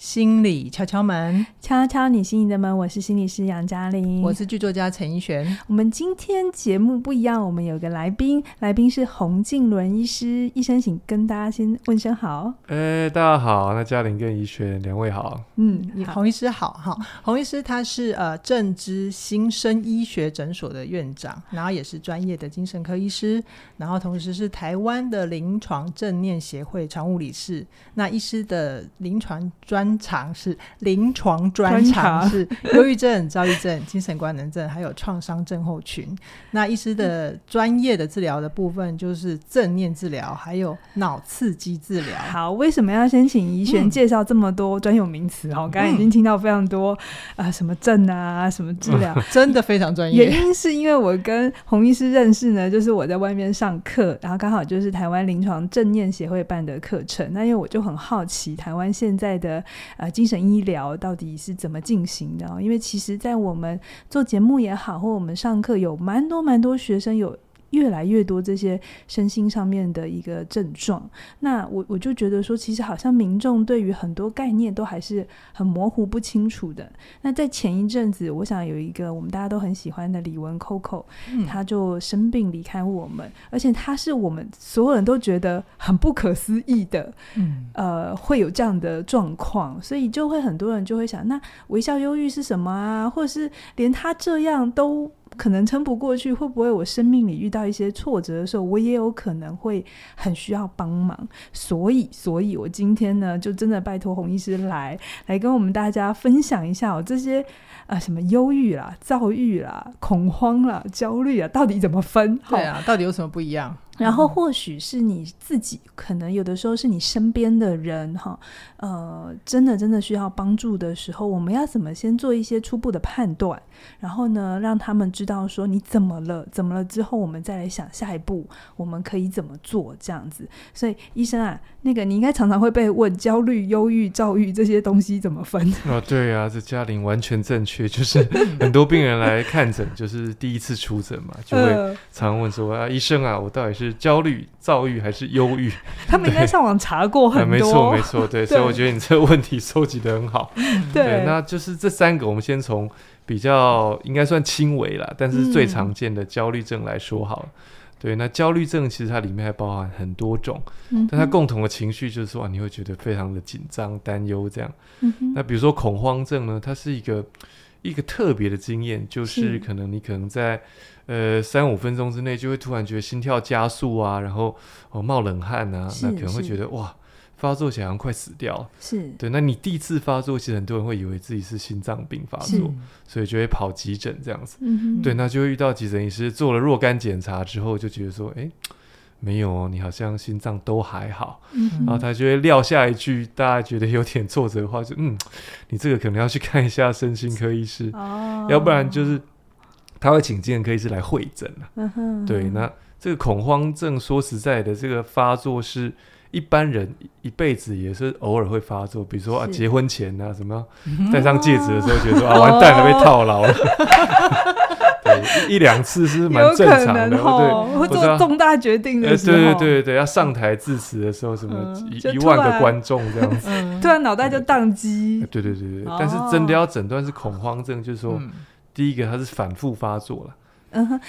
心理敲敲门，敲敲你心里的门。我是心理师杨嘉玲，我是剧作家陈怡璇。我们今天节目不一样，我们有个来宾，来宾是洪静伦医师。医生，请跟大家先问声好。哎、欸，大家好，那嘉玲跟怡璇两位好。嗯，洪医师好哈。洪医师他是呃正知新生医学诊所的院长，然后也是专业的精神科医师，然后同时是台湾的临床正念协会常务理事。那医师的临床专长是临床专长是 忧郁症、躁郁症、精神官能症，还有创伤症候群。那医师的专业的治疗的部分就是正念治疗，还有脑刺激治疗。好，为什么要先请怡璇介绍这么多专有名词？哈、嗯，刚才已经听到非常多啊、呃，什么症啊，什么治疗，真的非常专业。原因是因为我跟洪医师认识呢，就是我在外面上课，然后刚好就是台湾临床正念协会办的课程。那因为我就很好奇，台湾现在的呃，精神医疗到底是怎么进行的？因为其实，在我们做节目也好，或我们上课，有蛮多蛮多学生有。越来越多这些身心上面的一个症状，那我我就觉得说，其实好像民众对于很多概念都还是很模糊不清楚的。那在前一阵子，我想有一个我们大家都很喜欢的李玟 Coco，他就生病离开我们，而且他是我们所有人都觉得很不可思议的，嗯，呃，会有这样的状况，所以就会很多人就会想，那微笑忧郁是什么啊？或者是连他这样都。可能撑不过去，会不会我生命里遇到一些挫折的时候，我也有可能会很需要帮忙。所以，所以我今天呢，就真的拜托洪医师来，来跟我们大家分享一下我这些啊、什么忧郁啦、躁郁啦、恐慌啦、焦虑啊，到底怎么分？对啊，到底有什么不一样？然后或许是你自己，可能有的时候是你身边的人哈，呃，真的真的需要帮助的时候，我们要怎么先做一些初步的判断，然后呢，让他们知道说你怎么了，怎么了之后，我们再来想下一步我们可以怎么做这样子。所以医生啊，那个你应该常常会被问焦虑、忧郁、躁郁这些东西怎么分？啊，对啊，这嘉玲完全正确，就是很多病人来看诊，就是第一次出诊嘛，就会 常问说啊，医生啊，我到底是焦虑、躁郁还是忧郁？他们应该上网查过很多。没错，没错，对，所以我觉得你这个问题收集的很好。对，那就是这三个，我们先从比较应该算轻微啦，但是最常见的焦虑症来说好了。嗯、对，那焦虑症其实它里面还包含很多种，嗯、但它共同的情绪就是说，你会觉得非常的紧张、担忧这样。嗯、那比如说恐慌症呢，它是一个一个特别的经验，就是可能你可能在。呃，三五分钟之内就会突然觉得心跳加速啊，然后哦冒冷汗啊，那可能会觉得哇，发作起来好像快死掉。是对，那你第一次发作，其实很多人会以为自己是心脏病发作，所以就会跑急诊这样子。嗯，对，那就会遇到急诊医师做了若干检查之后，就觉得说，哎，没有哦，你好像心脏都还好。嗯，然后他就会撂下一句大家觉得有点挫折的话，就嗯，你这个可能要去看一下身心科医师，哦，要不然就是。他会请精神科医师来会诊、嗯哼、对，那这个恐慌症说实在的，这个发作是一般人一辈子也是偶尔会发作，比如说啊，结婚前啊，什么戴上戒指的时候，觉得啊，完蛋了，被套牢了。对，一两次是蛮正常的，对，会做重大决定的时候，对对对对，要上台致辞的时候，什么一万个观众这样子，突然脑袋就宕机。对对对对，但是真的要诊断是恐慌症，就是说。嗯第一个，它是反复发作了。嗯哼，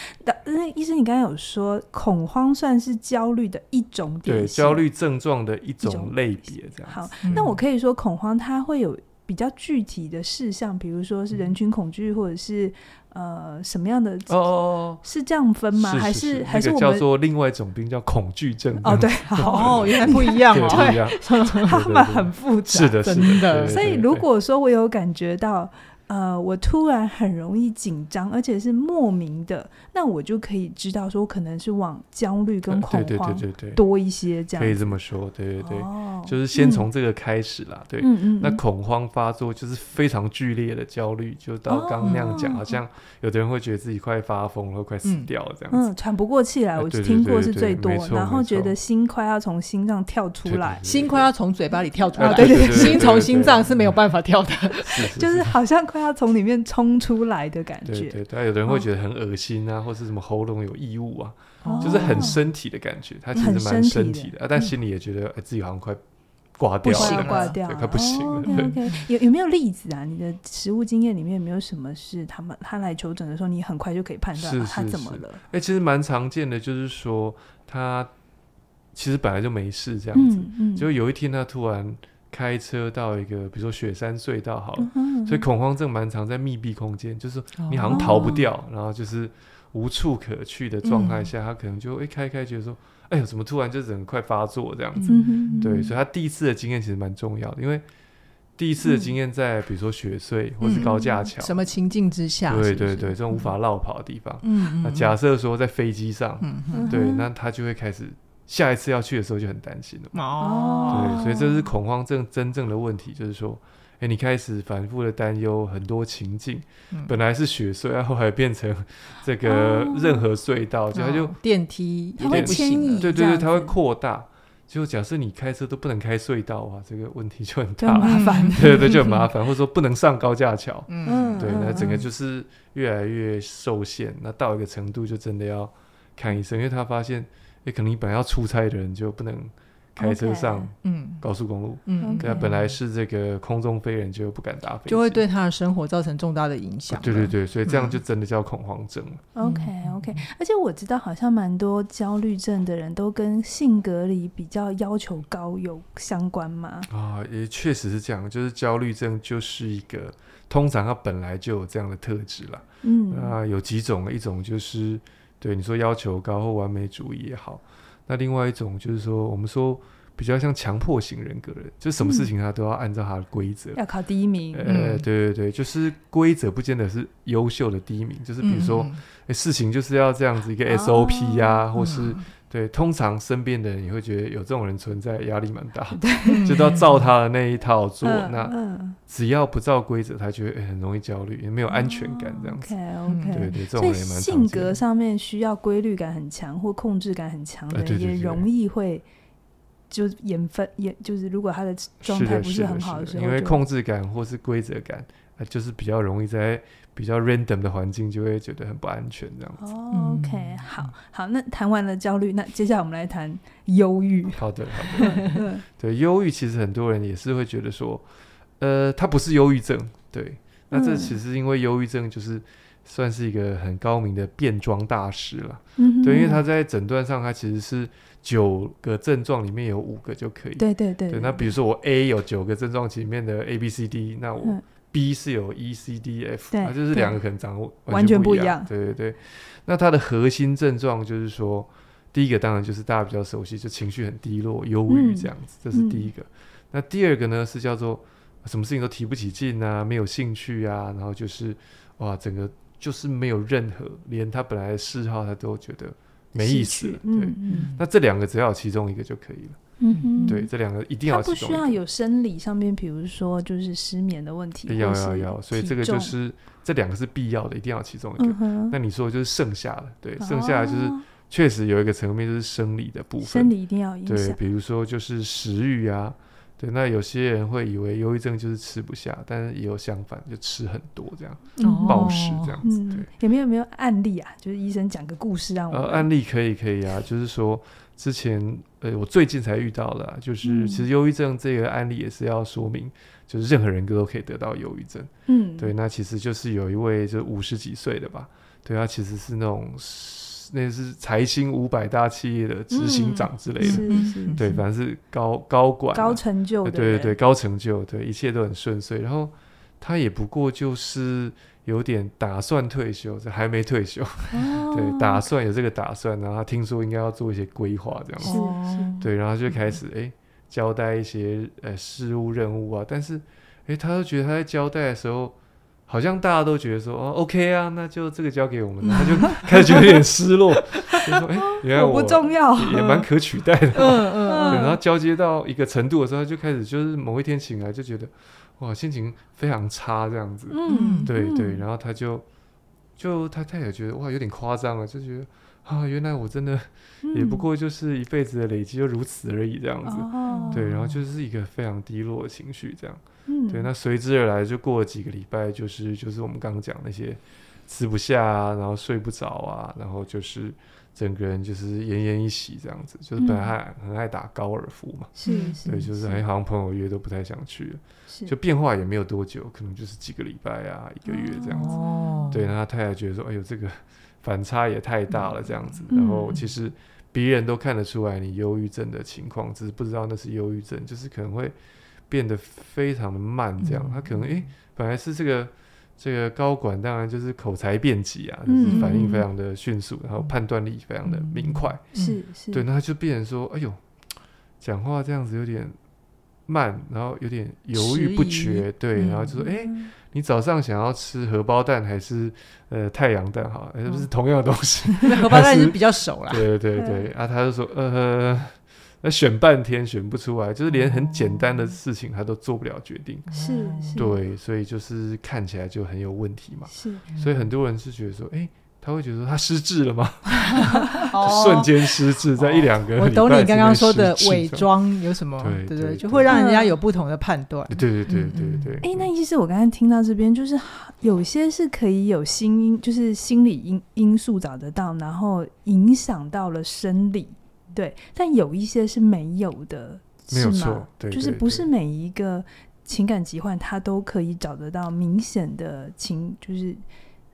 那医生，你刚才有说恐慌算是焦虑的一种典，对，焦虑症状的一种类别，这样。好，那我可以说恐慌它会有比较具体的事项，比如说是人群恐惧，或者是呃什么样的？哦哦，是这样分吗？还是还是我们叫做另外一种病叫恐惧症？哦，对，哦，原来不一样哦，对，他们很复杂，是的，是的。所以如果说我有感觉到。呃，我突然很容易紧张，而且是莫名的，那我就可以知道说，可能是往焦虑跟恐慌多一些这样。可以这么说，对对对，哦、就是先从这个开始啦。嗯、对，嗯嗯，那恐慌发作就是非常剧烈的焦虑，就到刚刚那样讲，哦、好像有的人会觉得自己快发疯了，快死掉了这样子，嗯，喘不过气来，我听过是最多，然后觉得心快要从心脏跳出来，心快要从嘴巴里跳出来，对对对，心从心脏是没有办法跳的，就是好像快。要从里面冲出来的感觉，对对对，有的人会觉得很恶心啊，哦、或是什么喉咙有异物啊，哦、就是很身体的感觉，他其实蛮身体的，啊，但心里也觉得、欸、自己好像快挂掉了，挂掉，了，快不行了。有有没有例子啊？你的实物经验里面有没有什么是他们他来求诊的时候，你很快就可以判断他怎么了？哎、欸，其实蛮常见的，就是说他其实本来就没事这样子，嗯嗯、就有一天他突然开车到一个比如说雪山隧道好了，所以恐慌症蛮常在密闭空间，就是你好像逃不掉，哦、然后就是无处可去的状态下，嗯、他可能就一开开觉得说。哎呦，怎么突然就整个快发作这样子？对，所以他第一次的经验其实蛮重要的，因为第一次的经验在比如说雪隧或是高架桥、嗯，什么情境之下？对对对，这种无法绕跑的地方。嗯，那假设说在飞机上，嗯对，那他就会开始下一次要去的时候就很担心了。哦，对，所以这是恐慌症真正的问题，就是说。哎，你开始反复的担忧很多情境，嗯、本来是雪隧，然后还变成这个任何隧道，哦、就它就电梯它会迁移，对对对，它会扩大。就假设你开车都不能开隧道啊，这个问题就很大，麻烦，对对对，就很麻烦，或者说不能上高架桥，嗯，对，那整个就是越来越受限。那到一个程度，就真的要看医生，因为他发现，哎，可能你本来要出差的人就不能。开车上嗯高速公路嗯，对啊，本来是这个空中飞人就不敢搭飞机，就会对他的生活造成重大的影响。对对对，所以这样就真的叫恐慌症。OK OK，而且我知道好像蛮多焦虑症的人都跟性格里比较要求高有相关嘛。啊，也确实是这样，就是焦虑症就是一个通常他本来就有这样的特质了。嗯，那有几种，一种就是对你说要求高或完美主义也好。那另外一种就是说，我们说比较像强迫型人格的人，就什么事情他都要按照他的规则，要考第一名。呃，对对对，就是规则不见得是优秀的第一名，就是比如说，哎，事情就是要这样子一个 SOP 呀，或是对，通常身边的人也会觉得有这种人存在，压力蛮大，就都要照他的那一套做。那只要不照规则，他觉得很容易焦虑，也没有安全感这样子。OK OK，对对，这种人也蛮常见的。性格上面需要规律感很强或控制感很强的人，也容易会就演分眼，就是如果他的状态不是很好的时候，因为控制感或是规则感，就是比较容易在。比较 random 的环境就会觉得很不安全，这样子。Oh, OK，好，好，那谈完了焦虑，那接下来我们来谈忧郁。好的，好的。对，忧郁其实很多人也是会觉得说，呃，它不是忧郁症。对，那这其实因为忧郁症就是算是一个很高明的变装大师了。嗯，对，因为他在诊断上，他其实是九个症状里面有五个就可以。对对对。对，那比如说我 A 有九个症状里面的 A B C D，那我。嗯 B 是有 E C D F，啊，就是两个可能长得完全不一样。对对对，那它的核心症状就是说，第一个当然就是大家比较熟悉，就情绪很低落、忧郁这样子，嗯、这是第一个。嗯、那第二个呢是叫做什么事情都提不起劲啊，没有兴趣啊，然后就是哇，整个就是没有任何，连他本来的嗜好他都觉得没意思。对，那这两个只要有其中一个就可以了。嗯哼，对，这两个一定要。他不需要有生理上面，比如说就是失眠的问题。要要要，所以这个就是这两个是必要的，一定要其中一个。嗯、那你说的就是剩下的，对，哦、剩下的就是确实有一个层面就是生理的部分，生理一定要影响。对，比如说就是食欲啊，对，那有些人会以为忧郁症就是吃不下，但是也有相反，就吃很多这样，哦、暴食这样子。对，有没有没有案例啊？就是医生讲个故事让我。呃，案例可以可以啊，就是说。之前，呃，我最近才遇到的，就是其实忧郁症这个案例也是要说明，就是任何人都可以得到忧郁症。嗯，对，那其实就是有一位就五十几岁的吧，对，他其实是那种那是财星五百大企业的执行长之类的，对，反正是高高管，高成就的，对对对，高成就，对，一切都很顺遂。然后他也不过就是。有点打算退休，这还没退休，哦、对，打算有这个打算，然后他听说应该要做一些规划，这样。子，是。对，然后就开始哎、嗯。欸、交代一些呃事务任务啊，但是哎、欸，他都觉得他在交代的时候，好像大家都觉得说哦，OK 啊，那就这个交给我们，他就开始觉得有点失落，就说哎、欸，原来我不重要，也蛮可取代的，嗯嗯，然后交接到一个程度的时候，他就开始就是某一天醒来就觉得。哇，心情非常差，这样子，嗯，对对，然后他就就他他也觉得哇，有点夸张了，就觉得啊，原来我真的 也不过就是一辈子的累积就如此而已，这样子，嗯、对，然后。就是一个非常低落的情绪，这样，嗯，对，那随之而来就过了几个礼拜，就是就是我们刚刚讲那些吃不下啊，然后睡不着啊，然后就是整个人就是奄奄一息这样子，就是本来还很爱打高尔夫嘛，是是，对，就是。还好像朋友约都不太想去了，就变化也没有多久，可能就是几个礼拜啊，一个月这样子，哦，对，那他太太觉得说，哎呦，这个 反差也太大了这样子，嗯、然后其实别人都看得出来你忧郁症的情况，只是不知道那是忧郁症，就是可能会变得非常的慢这样，嗯、他可能哎，本来是这个。这个高管当然就是口才辩捷啊，嗯、就是反应非常的迅速，嗯、然后判断力非常的明快。是是，对，那他就变成说，哎呦，讲话这样子有点慢，然后有点犹豫不决。对，然后就说，哎、嗯，你早上想要吃荷包蛋还是呃太阳蛋？好，是不是同样的东西？那荷包蛋是比较熟啦。对对对，对啊，他就说，呃。那选半天选不出来，就是连很简单的事情他都做不了决定。是，是，对，所以就是看起来就很有问题嘛。是，所以很多人是觉得说，哎，他会觉得他失智了吗？瞬间失智，在一两个。我懂你刚刚说的伪装有什么？对对，就会让人家有不同的判断。对对对对对。哎，那意思我刚才听到这边，就是有些是可以有心因，就是心理因因素找得到，然后影响到了生理。对，但有一些是没有的，没有错，是吗？对，对，对，就是不是每一个情感疾患，它都可以找得到明显的情，就是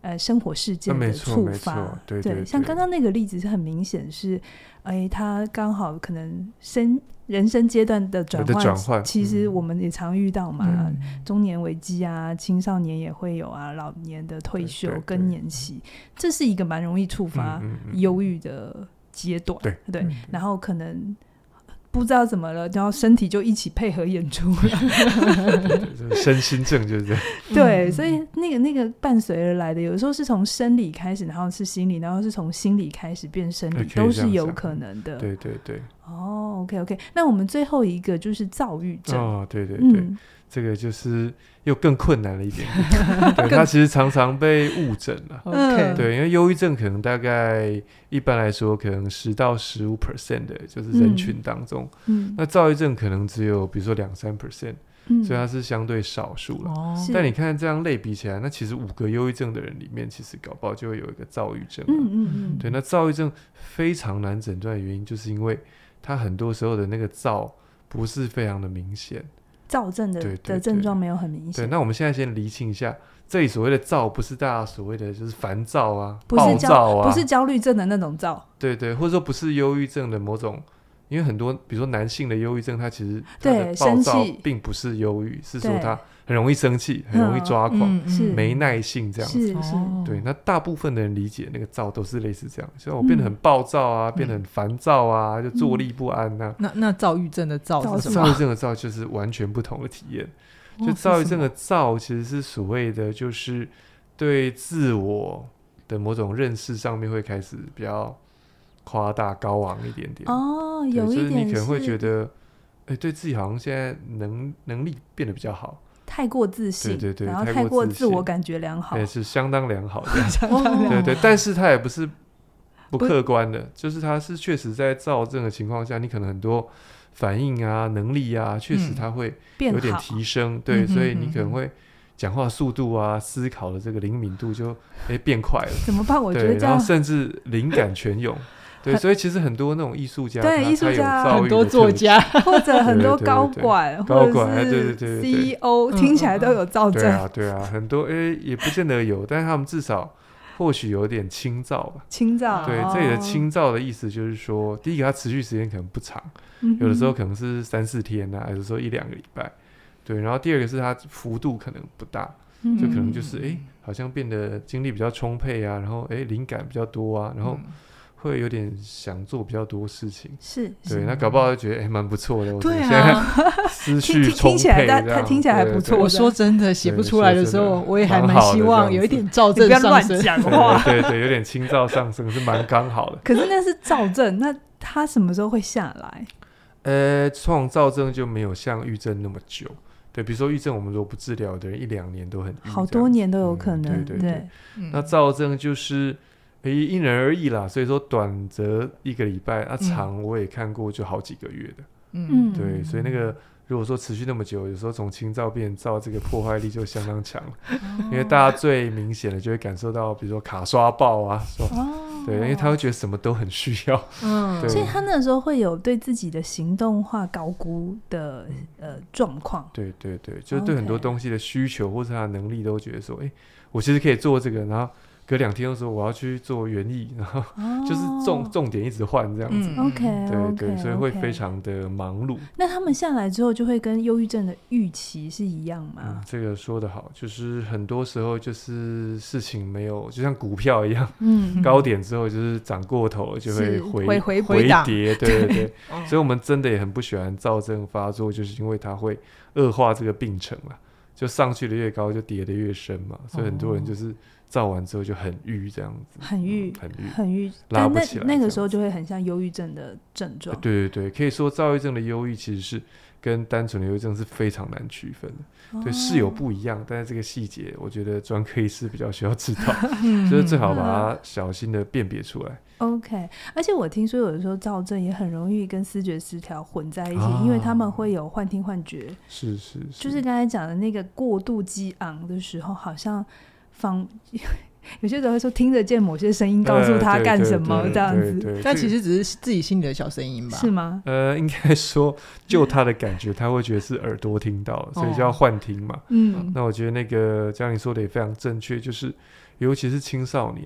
呃生活事件的触发。啊、对，对，对，对，像刚刚那个例子是很明显是，哎，他刚好可能生人生阶段的转换，转换其实我们也常遇到嘛，嗯、中年危机啊，青少年也会有啊，老年的退休更年期，这是一个蛮容易触发忧郁的。阶段对对，嗯、然后可能不知道怎么了，然后身体就一起配合演出了，身心症就是这样。对，所以那个那个伴随而来的，有时候是从生理开始，然后是心理，然后是从心理开始变生理，都是有可能的。对对对。哦，OK OK，那我们最后一个就是躁郁症。哦，对对对。嗯这个就是又更困难了一点点，对，他其实常常被误诊了。OK，对，因为忧郁症可能大概一般来说可能十到十五 percent 的，就是人群当中，嗯，那躁郁症可能只有比如说两三 percent，所以它是相对少数了。哦，但你看这样类比起来，那其实五个忧郁症的人里面，其实搞不好就会有一个躁郁症。嗯嗯嗯，对，那躁郁症非常难诊断的原因，就是因为它很多时候的那个躁不是非常的明显。躁症的的症状没有很明显。对，那我们现在先厘清一下，这里所谓的躁，不是大家所谓的就是烦躁啊、暴躁啊，不是焦虑症的那种躁。对对，或者说不是忧郁症的某种，因为很多比如说男性的忧郁症，他其实他的暴躁并不是忧郁，是说他。很容易生气，很容易抓狂，没耐性这样子。对。那大部分的人理解那个躁都是类似这样，所以我变得很暴躁啊，变得很烦躁啊，就坐立不安呐。那那躁郁症的躁是什么？躁郁症的躁就是完全不同的体验。就躁郁症的躁其实是所谓的，就是对自我的某种认识上面会开始比较夸大高昂一点点。哦，有一点就是你可能会觉得，哎，对自己好像现在能能力变得比较好。太过自信，对对对，然后太过自我感觉良好，也是相当良好的，对对。但是他也不是不客观的，就是他是确实在躁症的情况下，你可能很多反应啊、能力啊，确实他会有点提升，对，所以你可能会讲话速度啊、思考的这个灵敏度就哎变快了。怎么办？我觉得然后甚至灵感全涌。对，所以其实很多那种艺术家，对艺术家，很多作家，或者很多高管，高管，对对对，CEO 听起来都有躁症。对啊，对啊，很多诶也不见得有，但是他们至少或许有点轻躁吧。轻躁，对，这里的轻躁的意思就是说，第一个它持续时间可能不长，有的时候可能是三四天呐，有的时候一两个礼拜。对，然后第二个是它幅度可能不大，就可能就是诶好像变得精力比较充沛啊，然后诶灵感比较多啊，然后。会有点想做比较多事情，是对，那搞不好就觉得哎蛮不错的，对啊，思绪充沛，听起来他听起来还不错。我说真的，写不出来的时候，我也还蛮希望有一点躁症上升。不要乱讲话，对对，有点轻躁上升是蛮刚好的。可是那是躁症，那他什么时候会下来？呃，创躁症就没有像郁症那么久。对，比如说郁症，我们如果不治疗的人，一两年都很好多年都有可能。对对对，那躁症就是。因人而异啦，所以说短则一个礼拜，啊长我也看过就好几个月的。嗯，对，所以那个如果说持续那么久，有时候从轻躁变躁，这个破坏力就相当强。哦、因为大家最明显的就会感受到，比如说卡刷爆啊，对，因为他会觉得什么都很需要。嗯，所以他那时候会有对自己的行动化高估的呃状况。对对对，就是对很多东西的需求或者他的能力都觉得说，哎，我其实可以做这个，然后。隔两天的时候，我要去做园艺，然后就是重、oh. 重点一直换这样子。嗯、OK，对 okay, 对，所以会非常的忙碌。那他们下来之后，就会跟忧郁症的预期是一样吗？嗯、这个说得好，就是很多时候就是事情没有，就像股票一样，嗯，高点之后就是涨过头了，就会回回回回跌。对对对，所以我们真的也很不喜欢躁症发作，就是因为它会恶化这个病程嘛，就上去的越高，就跌的越深嘛，所以很多人就是。照完之后就很郁，这样子，很郁，很郁，很郁，拉不起来。那个时候就会很像忧郁症的症状。对对对，可以说躁郁症的忧郁其实是跟单纯的忧郁症是非常难区分的。对，是有不一样，但是这个细节，我觉得专科医师比较需要知道，就是最好把它小心的辨别出来。OK，而且我听说有的时候躁症也很容易跟思觉失调混在一起，因为他们会有幻听幻觉。是是，就是刚才讲的那个过度激昂的时候，好像。方 有些人会说听得见某些声音，告诉他干什么这样子，但其实只是自己心里的小声音吧？是吗？呃，应该说就他的感觉，他会觉得是耳朵听到，所以叫幻听嘛。嗯，那我觉得那个嘉玲说的也非常正确，就是尤其是青少年。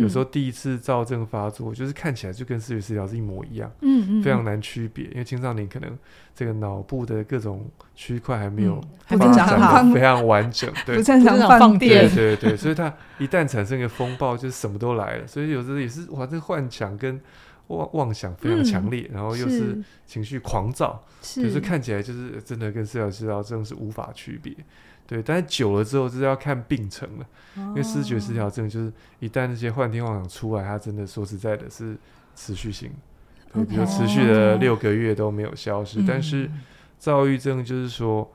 有时候第一次躁症发作，就是看起来就跟视觉失调是一模一样，嗯嗯，非常难区别，因为青少年可能这个脑部的各种区块还没有发展的非常完整，对，不正常放电，对对对，所以他一旦产生一个风暴，就是什么都来了，所以有时候也是哇，这个幻想跟妄妄想非常强烈，然后又是情绪狂躁，就是看起来就是真的跟思觉失调症是无法区别。对，但是久了之后，就是要看病程了。哦、因为失觉失调症就是一旦那些幻听妄想出来，它真的说实在的，是持续性，对，比如持续了六个月都没有消失。但是躁郁症就是说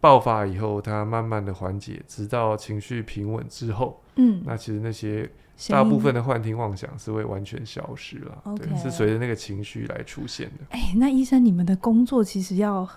爆发以后，它慢慢的缓解，直到情绪平稳之后，嗯，那其实那些大部分的幻听妄想是会完全消失了。对是随着那个情绪来出现的。哎，那医生，你们的工作其实要。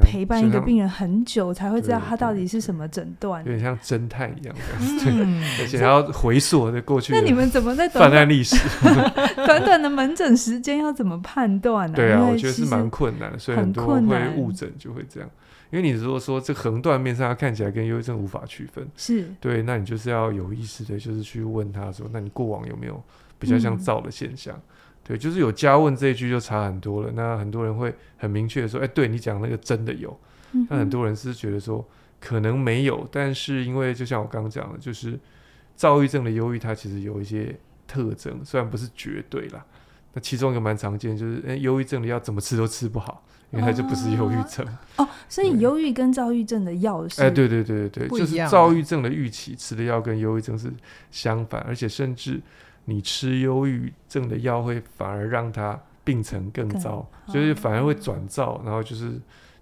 陪伴一个病人很久才会知道他到底是什么诊断，有点像侦探一样的，对，而且还要回溯的过去。那你们怎么在犯案历史？短短的门诊时间要怎么判断呢？对啊，我觉得是蛮困难，所以很多人会误诊就会这样。因为你如果说这横断面上他看起来跟忧郁症无法区分，是对，那你就是要有意识的，就是去问他说，那你过往有没有比较像躁的现象？对，就是有加问这一句就差很多了。那很多人会很明确的说：“哎，对你讲那个真的有。嗯哼”那很多人是觉得说可能没有，但是因为就像我刚刚讲的，就是躁郁症的忧郁，它其实有一些特征，虽然不是绝对啦。那其中一个蛮常见，就是哎，忧郁症的药怎么吃都吃不好，因为它就不是忧郁症。哦，所以忧郁跟躁郁症的药是？哎，对对对对对，就是躁郁症的预期吃的药跟忧郁症是相反，而且甚至。你吃忧郁症的药会反而让他病程更糟，更就是反而会转躁，然后就是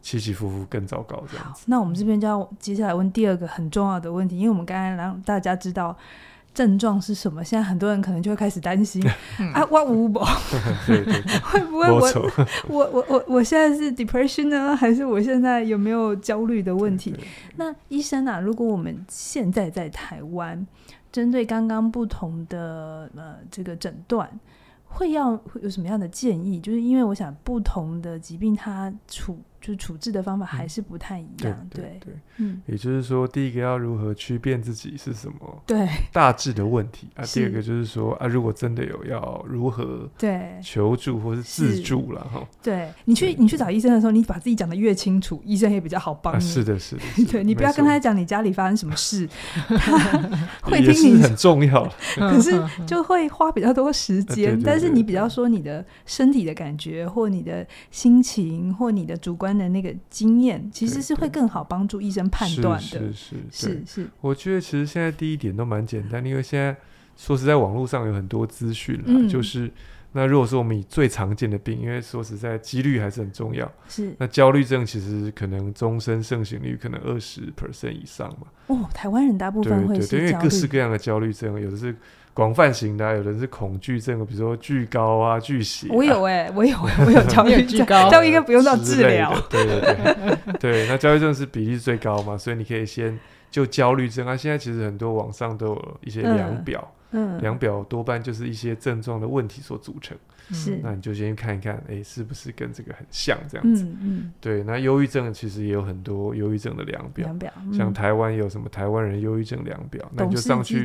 起起伏伏更糟糕这样子。那我们这边就要接下来问第二个很重要的问题，因为我们刚才让大家知道症状是什么，现在很多人可能就会开始担心 啊，我无 宝，对对，会不会我我我我我现在是 depression 呢，还是我现在有没有焦虑的问题？那医生啊，如果我们现在在台湾。针对刚刚不同的呃这个诊断，会要会有什么样的建议？就是因为我想不同的疾病它处。就处置的方法还是不太一样，嗯、对对，对嗯，也就是说，第一个要如何区辨自己是什么，对大致的问题啊。第二个就是说啊，如果真的有要如何对求助或是自助了哈。对你去你去找医生的时候，你把自己讲的越清楚，医生也比较好帮你。是的，是的，对你不要跟他讲你家里发生什么事，会听你很重要，可是就会花比较多时间。但是你比较说你的身体的感觉，或你的心情，或你的主观。的那个经验其实是会更好帮助医生判断的，是是是是，是。我觉得其实现在第一点都蛮简单，因为现在说实在，网络上有很多资讯就是那如果说我们以最常见的病，因为说实在，几率还是很重要。是。那焦虑症其实可能终身盛行率可能二十 percent 以上嘛。哦，台湾人大部分会是对对对，因为各式各样的焦虑症，有的是广泛型的，有的是恐惧症，比如说惧高啊、惧血、啊。我有哎、欸，我有 我有 焦虑惧高，这样应该不用到治疗。对对对 对，那焦虑症是比例最高嘛，所以你可以先就焦虑症啊。现在其实很多网上都有一些量表。量表多半就是一些症状的问题所组成，是，那你就先看一看，哎、欸，是不是跟这个很像这样子？嗯，嗯对。那忧郁症其实也有很多忧郁症的量表，量表，嗯、像台湾有什么台湾人忧郁症量表，那你就上去，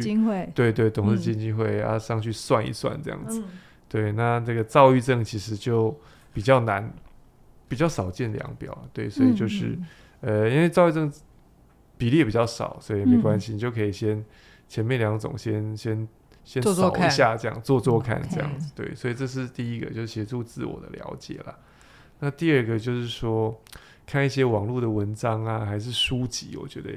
对对，董事基金会啊，上去算一算这样子。嗯、对，那这个躁郁症其实就比较难，比较少见量表，对，所以就是，呃，因为躁郁症比例也比较少，所以没关系，嗯、你就可以先。前面两种先先先扫一下，这样做做看，这样子.对，所以这是第一个，就是协助自我的了解了。那第二个就是说，看一些网络的文章啊，还是书籍，我觉得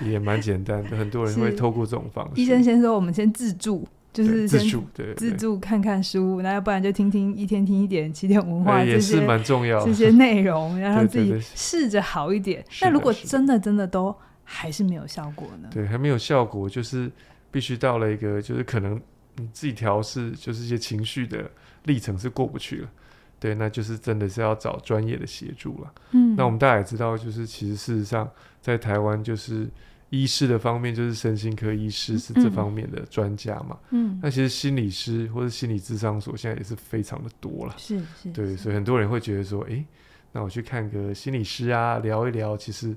也蛮简单的。很多人会透过这种方式。医生先说，我们先自助，就是自助，对，自助看看书，那要不然就听听一天听一点起点文化，也是蛮重要的这些内容，让自己试着好一点。那如果真的真的都。还是没有效果呢？对，还没有效果，就是必须到了一个，就是可能你自己调试，就是一些情绪的历程是过不去了。对，那就是真的是要找专业的协助了。嗯，那我们大家也知道，就是其实事实上在台湾，就是医师的方面，就是身心科医师是这方面的专家嘛。嗯，那其实心理师或者心理智商所现在也是非常的多了。是是，对，所以很多人会觉得说，哎、欸，那我去看个心理师啊，聊一聊，其实。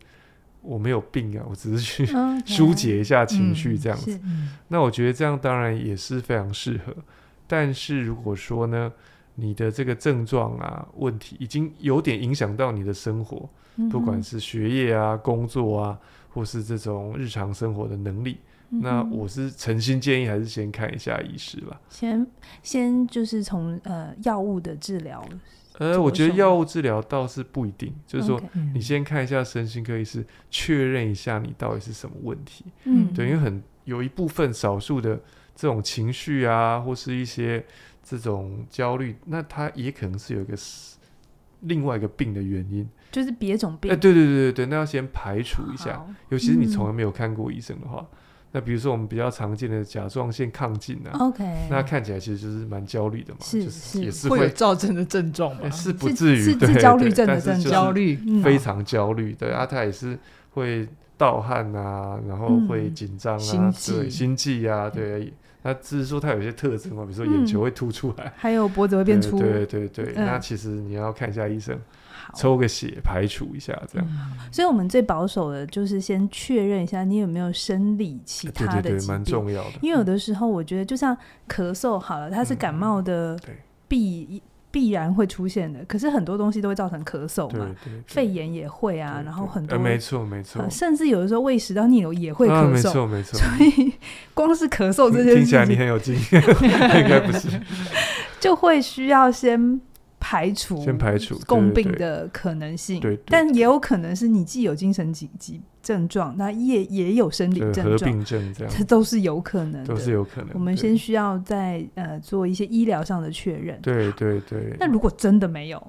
我没有病啊，我只是去 疏解一下情绪这样子。那我觉得这样当然也是非常适合。但是如果说呢，你的这个症状啊、问题已经有点影响到你的生活，不管是学业啊、工作啊，或是这种日常生活的能力，那我是诚心建议还是先看一下医师吧。先先就是从呃药物的治疗。呃，我觉得药物治疗倒是不一定，就是说你先看一下身心科医师，确认一下你到底是什么问题。嗯，对，因为很有一部分少数的这种情绪啊，或是一些这种焦虑，那它也可能是有一个另外一个病的原因，就是别种病。哎，对对对对对，那要先排除一下，尤其是你从来没有看过医生的话。那比如说我们比较常见的甲状腺亢进啊，OK，那看起来其实就是蛮焦虑的嘛，是是也是会造成的症状嘛，是不至于是焦虑症的症状，焦虑非常焦虑，对啊，他也是会盗汗啊，然后会紧张啊，对，心悸啊，对，那只是说他有些特征嘛，比如说眼球会凸出来，还有脖子会变粗，对对对，那其实你要看一下医生。抽个血排除一下，这样、嗯。所以，我们最保守的就是先确认一下你有没有生理其他的疾病，对对对，蛮重要的。因为有的时候，我觉得就像咳嗽好了，它是感冒的必必然会出现的。可是很多东西都会造成咳嗽嘛，肺炎也会啊。然后很多，没错没错，甚至有的时候胃食道逆流也会咳嗽，没错没错。所以光是咳嗽这件事情，听起来你很有经验，应该不是，就会需要先。排除先排除共病的可能性，对，但也有可能是你既有精神疾疾症状，那也也有生理症状，合并症这样，这都是有可能的，都是有可能。我们先需要在呃做一些医疗上的确认，对对对。那如果真的没有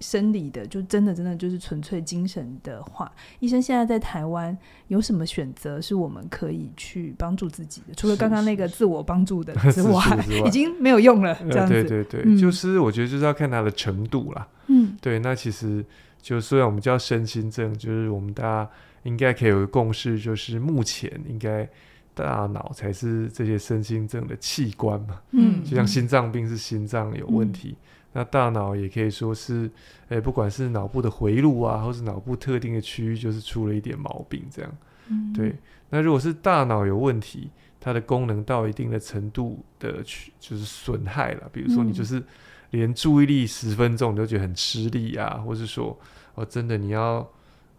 生理的，就真的真的就是纯粹精神的话，医生现在在台湾有什么选择是我们可以去帮助自己的？除了刚刚那个自我帮助的 之外，已经没有用了。这样子，对对对，就是我觉得就是要看它的程度啦。嗯，对，那其实就虽然我们叫身心症，就是我们大家。应该可以有个共识，就是目前应该大脑才是这些身心症的器官嘛。嗯，就像心脏病是心脏有问题，嗯、那大脑也可以说是，诶，不管是脑部的回路啊，或是脑部特定的区域，就是出了一点毛病这样。嗯，对。那如果是大脑有问题，它的功能到一定的程度的去就是损害了，比如说你就是连注意力十分钟你都觉得很吃力啊，或是说哦，真的你要。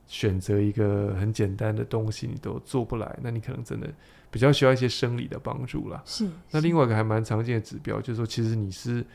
选择一个很简单的东西，你都做不来，那你可能真的比较需要一些生理的帮助啦。是。那另外一个还蛮常见的指标，就是说，其实你是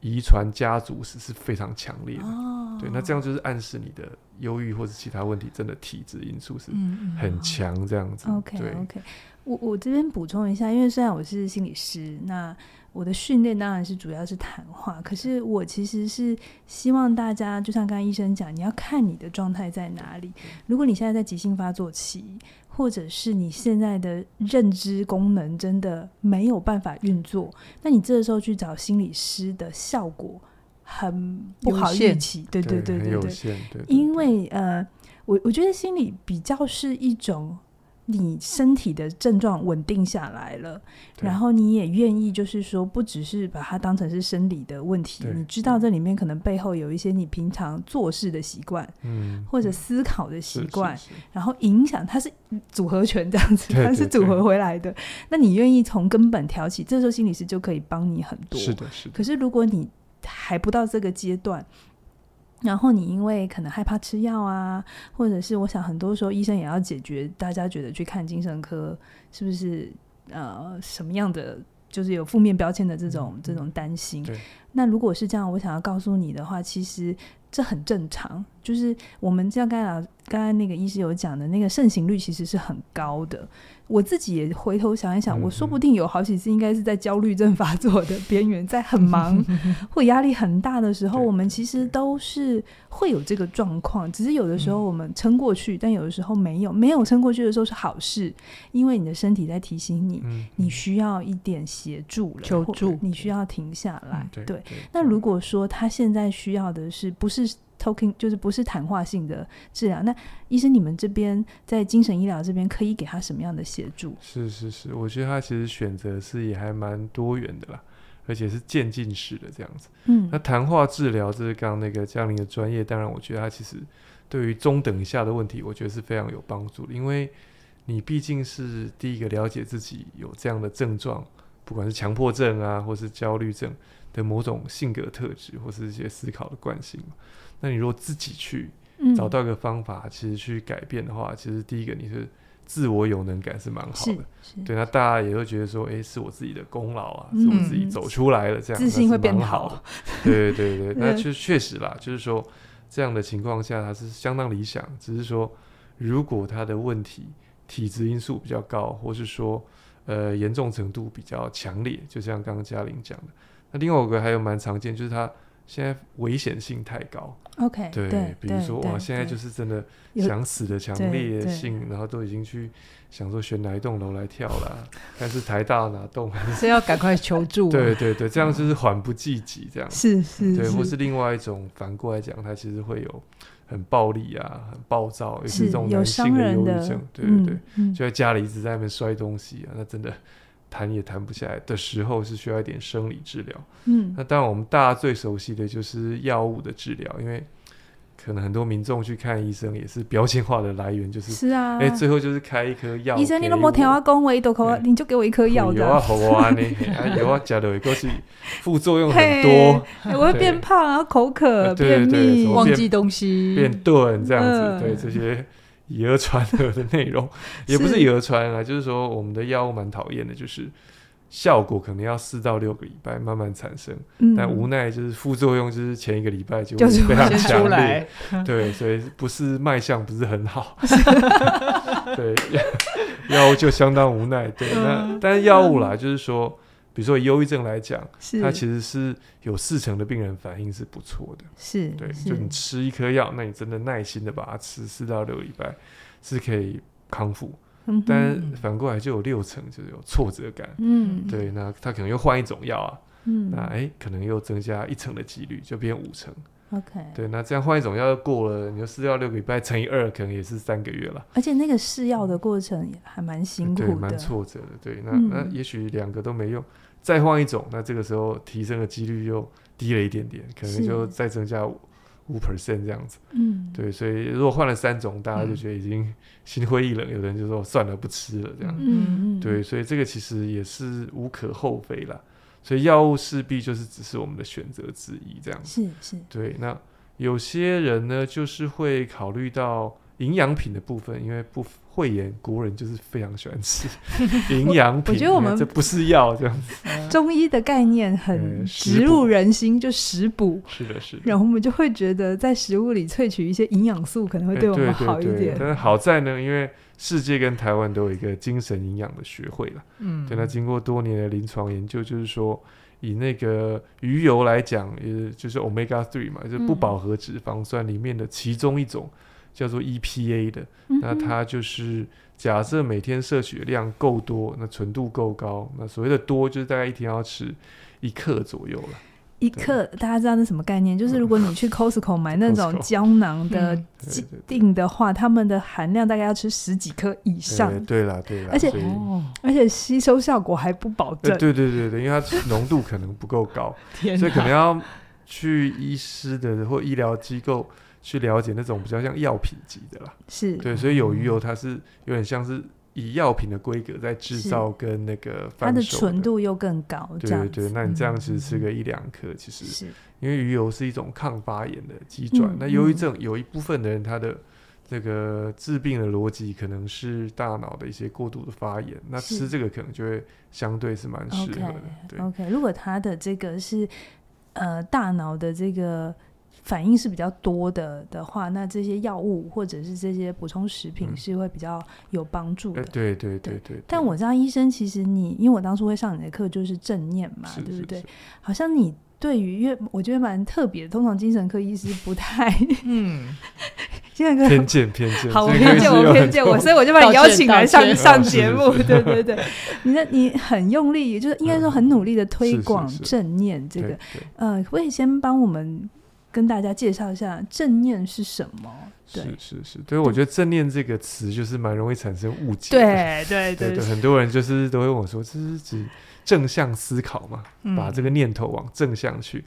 遗传家族史是非常强烈的。哦。对，那这样就是暗示你的忧郁或者其他问题，真的体质因素是很强这样子。OK OK，我我这边补充一下，因为虽然我是心理师，那。我的训练当然是主要是谈话，可是我其实是希望大家，就像刚刚医生讲，你要看你的状态在哪里。如果你现在在急性发作期，或者是你现在的认知功能真的没有办法运作，那你这个时候去找心理师的效果很不好预期。对对对对对，对，因为呃，我我觉得心理比较是一种。你身体的症状稳定下来了，然后你也愿意，就是说，不只是把它当成是生理的问题，你知道这里面可能背后有一些你平常做事的习惯，嗯，或者思考的习惯，然后影响它是组合拳这样子，它是组合回来的。那你愿意从根本挑起，这时候心理师就可以帮你很多。是的，是的。可是如果你还不到这个阶段，然后你因为可能害怕吃药啊，或者是我想很多时候医生也要解决大家觉得去看精神科是不是呃什么样的就是有负面标签的这种、嗯、这种担心。那如果是这样，我想要告诉你的话，其实这很正常。就是我们像刚才老刚才那个医师有讲的那个盛行率其实是很高的。我自己也回头想一想，我说不定有好几次应该是在焦虑症发作的边缘，在很忙 或压力很大的时候，我们其实都是会有这个状况。只是有的时候我们撑过去，但有的时候没有。没有撑过去的时候是好事，因为你的身体在提醒你，你需要一点协助了，求助，你需要停下来。对。那如果说他现在需要的是不是？Talking 就是不是谈话性的治疗。那医生，你们这边在精神医疗这边可以给他什么样的协助？是是是，我觉得他其实选择是也还蛮多元的啦，而且是渐进式的这样子。嗯，那谈话治疗这是刚刚那个嘉玲的专业，当然我觉得他其实对于中等以下的问题，我觉得是非常有帮助的，因为你毕竟是第一个了解自己有这样的症状，不管是强迫症啊，或是焦虑症的某种性格特质，或是一些思考的惯性。那你如果自己去找到一个方法，嗯、其实去改变的话，其实第一个你是自我有能感是蛮好的，对。那大家也会觉得说，哎、欸，是我自己的功劳啊、嗯，是我自己走出来了，这样子，自信会变好。对对对，那确确实啦，就是说这样的情况下，它是相当理想。只是说，如果他的问题体质因素比较高，或是说呃严重程度比较强烈，就像刚刚嘉玲讲的，那另外一个还有蛮常见，就是他。现在危险性太高，OK，对，对比如说哇，现在就是真的想死的强烈性，然后都已经去想说选哪一栋楼来跳啦，但是台大哪栋还 是要赶快求助，对对对，这样就是缓不济急，这样。是是，对，或是。另外一种反过来讲，它其实会有很暴力啊、很暴躁，也是这种男性的忧郁症，对对对、嗯，就在家里一直在那边摔东西啊，那真的。谈也谈不下来的时候，是需要一点生理治疗。嗯，那当然，我们大家最熟悉的就是药物的治疗，因为可能很多民众去看医生也是标签化的来源，就是是啊，哎、欸，最后就是开一颗药。医生，你都没听我讲，我一口，你就给我一颗药的。有啊，好啊，你 有啊，假的，有个是副作用很多，欸、我会变胖然后，口渴、便秘、忘记东西、变钝这样子，呃、对这些。以讹传讹的内容，也不是以讹传讹啊，就是说我们的药物蛮讨厌的，就是效果可能要四到六个礼拜慢慢产生，嗯，但无奈就是副作用就是前一个礼拜就会非常强烈，就是，对，所以不是卖相不是很好，对，药物就相当无奈，对，嗯，那但是药物啦，嗯，就是说。比如说忧郁症来讲，它其实是有四成的病人反应是不错的，是对，就你吃一颗药，那你真的耐心的把它吃四到六个礼拜，是可以康复。嗯，但反过来就有六成就是有挫折感，嗯，对，那他可能又换一种药啊，嗯，那哎、欸，可能又增加一成的几率，就变五成。OK，对，那这样换一种药过了，你就四到六个礼拜乘以二，可能也是三个月了。而且那个试药的过程也还蛮辛苦的，对，蛮挫折的。对，那、嗯、那也许两个都没用。再换一种，那这个时候提升的几率又低了一点点，可能就再增加五 percent 这样子。嗯，对，所以如果换了三种，大家就觉得已经心灰意冷，嗯、有的人就说算了，不吃了这样。嗯，对，所以这个其实也是无可厚非啦。所以药物势必就是只是我们的选择之一，这样子。是是。对，那有些人呢，就是会考虑到营养品的部分，因为不。慧眼国人就是非常喜欢吃 营养品，我觉得我们这不是药这样子。中医的概念很植入人心，就食补。是的，是的。然后我们就会觉得在食物里萃取一些营养素，可能会对我们好一点。欸、对对对，但是好在呢，因为世界跟台湾都有一个精神营养的学会了。嗯，对。那经过多年的临床研究，就是说以那个鱼油来讲，也就是 omega three 嘛，就是不饱和脂肪酸里面的其中一种，叫做 EPA 的。嗯、那它就是假设每天摄取的量够多，那纯度够高，那所谓的多就是大概一天要吃一克左右了。一克，大家知道那什么概念？就是如果你去 Costco 买那种 胶囊的定的话，它们的含量大概要吃十几颗以上。对啦，对啦，而且而且吸收效果还不保证。对对对对，因为它浓度可能不够高，所以可能要去医师的或医疗机构去了解那种比较像药品级的啦。是对，所以有鱼油它是有点像是。以药品的规格在制造跟那个的，它的纯度又更高，对对对，那你这样其实吃个一两颗，其实是因为鱼油是一种抗发炎的机转。嗯、那忧郁症有一部分的人，他的这个治病的逻辑可能是大脑的一些过度的发炎，那吃这个可能就会相对是蛮适合的。Okay, 对，OK，如果他的这个是呃大脑的这个。反应是比较多的的话，那这些药物或者是这些补充食品是会比较有帮助的。对对对对，对。但我知道医生，其实你因为我当初会上你的课就是正念嘛，是是是对不对？好像你对于因为我觉得蛮特别的，通常精神科医师不太嗯，精神科偏见偏见，好，我偏见我偏见我，所以我就把你邀请来上上节目。对对对，你的你很用力，就是应该说很努力的推广正念这个。呃，可以先帮我们。跟大家介绍一下正念是什么？对，是是是，对，我觉得正念这个词就是蛮容易产生误解。对 对对，对，很多人就是都会问我说，这是指正向思考嘛？嗯、把这个念头往正向去。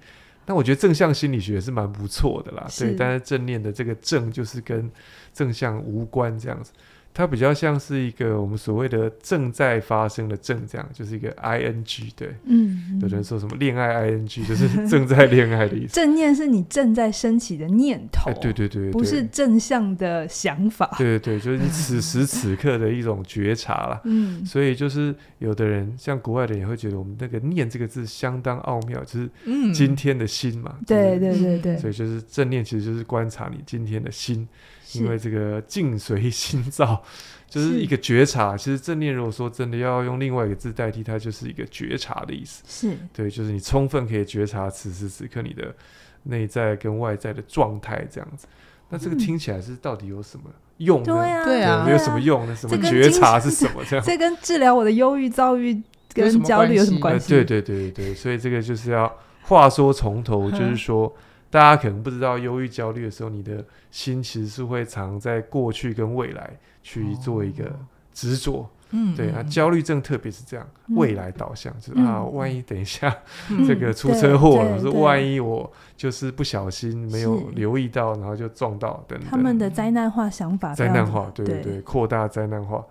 但我觉得正向心理学也是蛮不错的啦。是对，但是正念的这个正就是跟正向无关这样子。它比较像是一个我们所谓的正在发生的正，这样就是一个 I N G 对，嗯，有人说什么恋爱 I N G 就是正在恋爱的意思。正念是你正在升起的念头，对对对，不是正向的想法。对对对，就是你此时此刻的一种觉察啦。嗯，所以就是有的人像国外的人也会觉得我们那个念这个字相当奥妙，就是今天的心嘛。对对对对，所以就是正念其实就是观察你今天的心。因为这个境随心造，就是一个觉察。其实正念如果说真的要用另外一个字代替，它就是一个觉察的意思。是对，就是你充分可以觉察此时此刻你的内在跟外在的状态这样子。那这个听起来是到底有什么用呢？对啊，对啊，没有什么用呢？什么觉察是什么？这样 这跟治疗我的忧郁、躁郁 跟焦虑有什么关系？对对对对对，所以这个就是要话说从头，就是说。大家可能不知道，忧郁、焦虑的时候，你的心其实是会常在过去跟未来去做一个执着。嗯，对啊，焦虑症特别是这样，未来导向，就是啊，万一等一下 这个出车祸了，是万一我就是不小心没有留意到，然后就撞到等等。他们的灾难化想法，灾难化，对对对，扩大灾难化。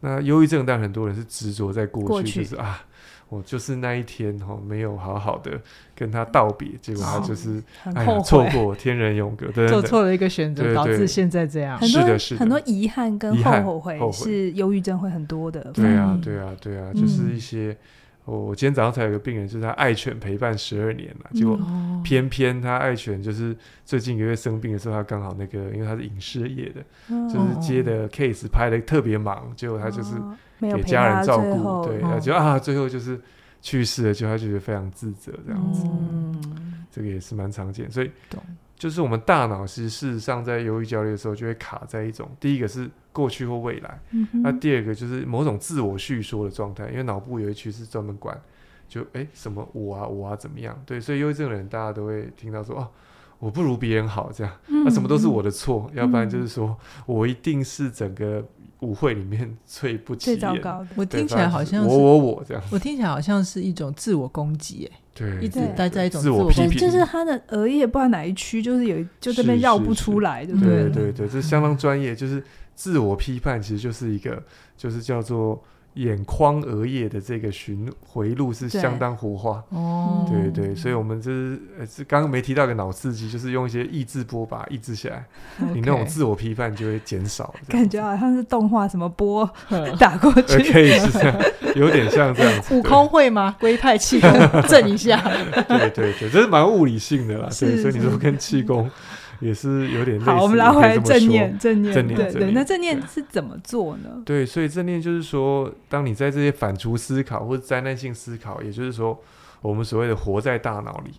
那忧郁症，但很多人是执着在过去，就是啊。我就是那一天哈，没有好好的跟他道别，结果他就是哎呀，错过天人永隔，做错了一个选择，导致现在这样。是的，是的，很多遗憾跟后悔是忧郁症会很多的。对啊，对啊，对啊，就是一些。我今天早上才有个病人，就是他爱犬陪伴十二年了，结果偏偏他爱犬就是最近一个月生病的时候，他刚好那个，因为他是影视业的，就是接的 case 拍的特别忙，结果他就是。给家人照顾，对，他就啊，最后就是去世了，就他就觉得非常自责这样子，嗯，这个也是蛮常见，所以就是我们大脑其实事实上在忧郁焦虑的时候，就会卡在一种，第一个是过去或未来，那第二个就是某种自我叙说的状态，因为脑部有一区是专门管，就哎什么我啊我啊怎么样，对，所以忧郁症的人大家都会听到说哦，我不如别人好这样，那什么都是我的错，要不然就是说我一定是整个。舞会里面最不起眼，最糟糕的。我听起来好像是我我我这样，我听起来好像是一种自我攻击，哎，对，一直待在一种自我批评，就是他的额叶不知道哪一区，就是有就这边绕不出来，对不对？对对对，这相当专业，就是自我批判，其实就是一个，就是叫做。眼眶额叶的这个循回路是相当活化，哦，对对，所以我们这是呃是刚刚没提到个脑刺激，就是用一些抑制波把它抑制下来，你那种自我批判就会减少，感觉好像是动画什么波 打过去，可以是这样，有点像这样子。悟空会吗？龟派气功 震一下，对对对，这是蛮物理性的啦，对，所以你说跟气功。也是有点好，我们拉回来正念，正念，正念，对对。那正念是怎么做呢？对，所以正念就是说，当你在这些反刍思考或者灾难性思考，也就是说，我们所谓的活在大脑里，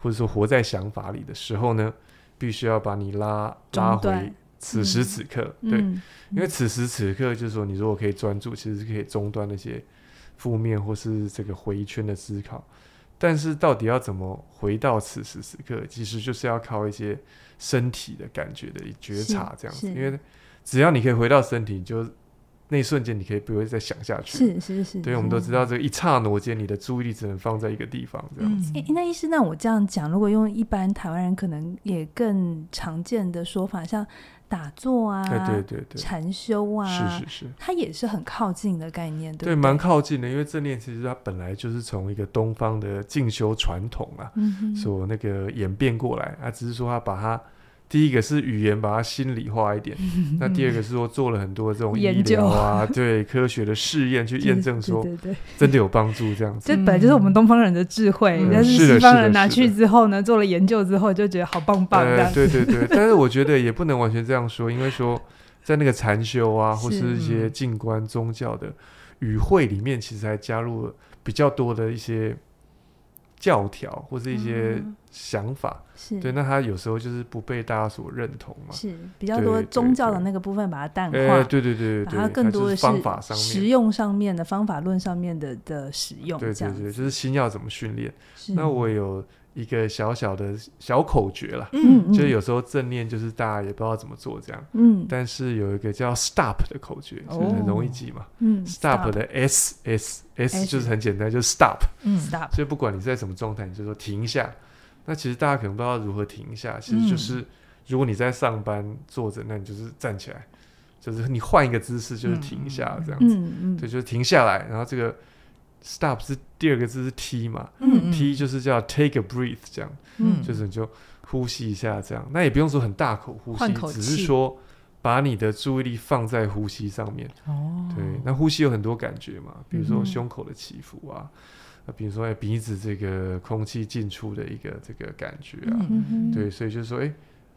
或者说活在想法里的时候呢，必须要把你拉拉回此时此刻。嗯、对，嗯、因为此时此刻就是说，你如果可以专注，其实是可以中断那些负面或是这个回圈的思考。但是到底要怎么回到此时此刻，其实就是要靠一些身体的感觉的觉察，这样子。因为只要你可以回到身体，就那一瞬间你可以不会再想下去。是是是。对，我们都知道这个一刹那间，你的注意力只能放在一个地方，这样子。嗯欸、那医师，那我这样讲，如果用一般台湾人可能也更常见的说法，像。打坐啊，对对对，禅修啊，是是是，它也是很靠近的概念，对，对，蛮靠近的。因为正念其实它本来就是从一个东方的进修传统啊，嗯、所那个演变过来啊，只是说它把它。第一个是语言，把它心理化一点。那第二个是说做了很多这种研究啊，对科学的试验去验证说，真的有帮助这样子。这本来就是我们东方人的智慧，但是西方人拿去之后呢，做了研究之后就觉得好棒棒。对对对，但是我觉得也不能完全这样说，因为说在那个禅修啊，或是一些静观宗教的语汇里面，其实还加入了比较多的一些。教条或是一些想法，嗯、对，那他有时候就是不被大家所认同嘛，是比较多宗教的那个部分把它淡化，对对对对，它更多的是方法上面、实用上面的方法论上面的的使用，对对对，就是心要怎么训练。那我有。一个小小的小口诀啦，嗯，就是有时候正念就是大家也不知道怎么做这样，嗯，但是有一个叫 stop 的口诀，就是很容易记嘛，嗯，stop 的 S S S 就是很简单，就是 stop，嗯，stop，所以不管你在什么状态，你就说停一下。那其实大家可能不知道如何停一下，其实就是如果你在上班坐着，那你就是站起来，就是你换一个姿势，就是停一下这样子，嗯嗯，对，就是停下来，然后这个。Stop 是第二个字是 T 嘛？嗯嗯，T 就是叫 take a breath，这样，嗯，就是你就呼吸一下，这样。那也不用说很大口呼吸，只是说把你的注意力放在呼吸上面。哦，对，那呼吸有很多感觉嘛，比如说胸口的起伏啊，嗯、比如说鼻子这个空气进出的一个这个感觉啊，对，所以就是说，哎，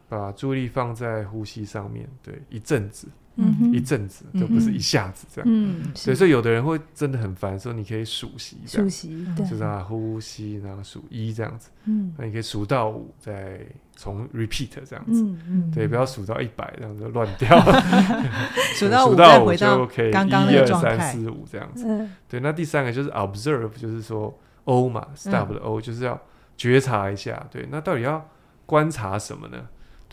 把注意力放在呼吸上面，对，一阵子。嗯，一阵子就不是一下子这样，嗯，所以说有的人会真的很烦，说你可以数息，数息，就是啊，呼吸，然后数一这样子，嗯，那你可以数到五，再从 repeat 这样子，嗯嗯，对，不要数到一百这样子乱掉，数到五回到就可以，刚刚一二三四五这样子，对，那第三个就是 observe，就是说 O 嘛，stop 的 O 就是要觉察一下，对，那到底要观察什么呢？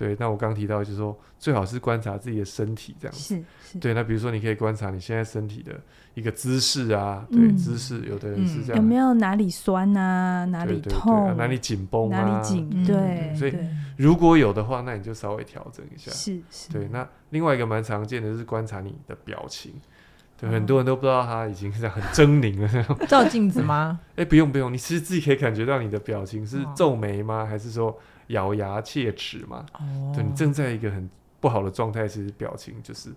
对，那我刚提到就是说，最好是观察自己的身体这样子。是是。对，那比如说你可以观察你现在身体的一个姿势啊，对，姿势，有的人是这样。有没有哪里酸啊？哪里痛啊？哪里紧绷啊？哪里紧？对。所以如果有的话，那你就稍微调整一下。是是。对，那另外一个蛮常见的是观察你的表情。对，很多人都不知道他已经 是很狰狞了。照镜子吗？哎，不用不用，你其实自己可以感觉到你的表情是皱眉吗？还是说？咬牙切齿嘛，哦、对，你正在一个很不好的状态，其实表情就是，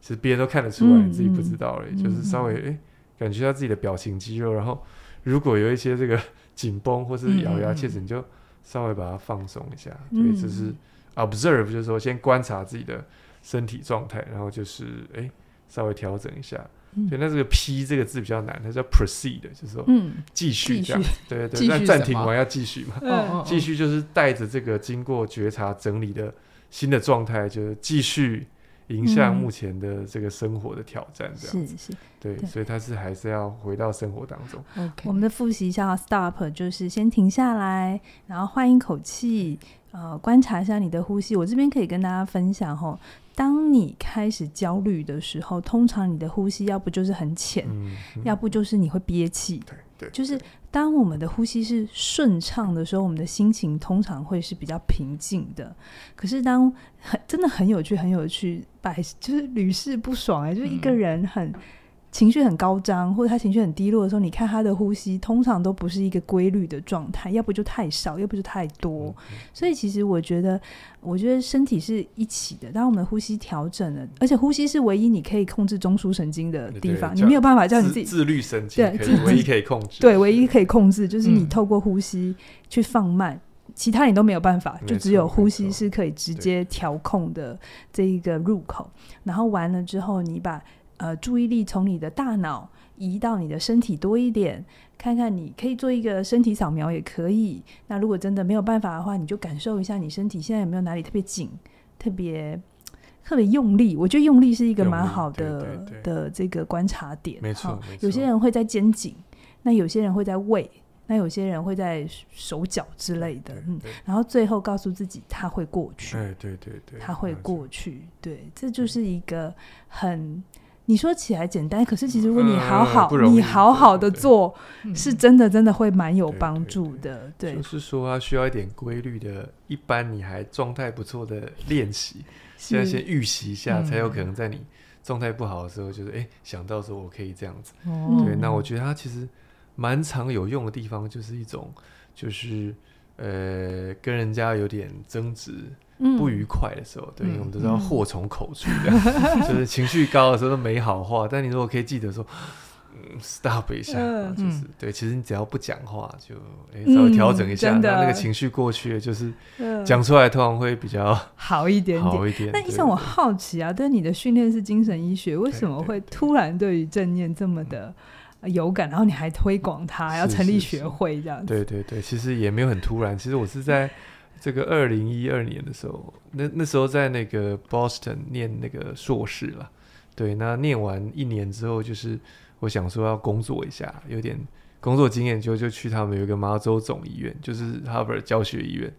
其实别人都看得出来，嗯、你自己不知道而已。嗯、就是稍微哎、欸，感觉到自己的表情肌肉，然后如果有一些这个紧绷或是咬牙切齿，嗯、你就稍微把它放松一下。嗯、对，就是 observe，就是说先观察自己的身体状态，然后就是哎、欸，稍微调整一下。对，那这个 P 这个字比较难，它叫 proceed，就是说继续这样。对对，那暂停完要继续嘛。继续就是带着这个经过觉察整理的新的状态，就是继续迎向目前的这个生活的挑战，这样子。是是。对，所以它是还是要回到生活当中。我们的复习一下，Stop 就是先停下来，然后换一口气，呃，观察一下你的呼吸。我这边可以跟大家分享吼。当你开始焦虑的时候，通常你的呼吸要不就是很浅，嗯嗯、要不就是你会憋气。对对，就是当我们的呼吸是顺畅的时候，我们的心情通常会是比较平静的。可是当很真的很有趣，很有趣，百就是屡试不爽哎、欸，就是一个人很。嗯情绪很高涨，或者他情绪很低落的时候，你看他的呼吸通常都不是一个规律的状态，要不就太少，要不就太多。嗯、所以其实我觉得，我觉得身体是一起的。当我们的呼吸调整了，而且呼吸是唯一你可以控制中枢神经的地方，你没有办法叫你自己自，自律神经，对，唯一可以控制，对，唯一可以控制就是你透过呼吸去放慢，嗯、其他你都没有办法，就只有呼吸是可以直接调控的这一个入口。然后完了之后，你把。呃，注意力从你的大脑移到你的身体多一点，看看你可以做一个身体扫描也可以。那如果真的没有办法的话，你就感受一下你身体现在有没有哪里特别紧、特别特别用力。我觉得用力是一个蛮好的的这个观察点。没错，有些人会在肩颈，那有些人会在胃。那有些人会在手脚之类的，嗯，然后最后告诉自己他会过去，对对对对，他会过去，对，这就是一个很你说起来简单，可是其实如果你好好你好好的做，是真的真的会蛮有帮助的，对，就是说他需要一点规律的，一般你还状态不错的练习，现在先预习一下，才有可能在你状态不好的时候，就是哎想到说我可以这样子，对，那我觉得它其实。蛮常有用的地方，就是一种，就是呃，跟人家有点争执、不愉快的时候，嗯、对，因为我们都知道祸从口出，这样，嗯、就是情绪高的时候都没好话。但你如果可以记得说，嗯，stop 一下，嗯、就是对，其实你只要不讲话，就哎、欸、稍微调整一下，那、嗯、那个情绪过去了，就是讲出来通常会比较好一点点，好一点。那医生，我好奇啊，对你的训练是精神医学，为什么会突然对于正念这么的？有感，然后你还推广它，要成立学会这样子。对对对，其实也没有很突然。其实我是在这个二零一二年的时候，那那时候在那个 Boston 念那个硕士了。对，那念完一年之后，就是我想说要工作一下，有点工作经验，就就去他们有一个麻州总医院，就是 Harvard 教学医院。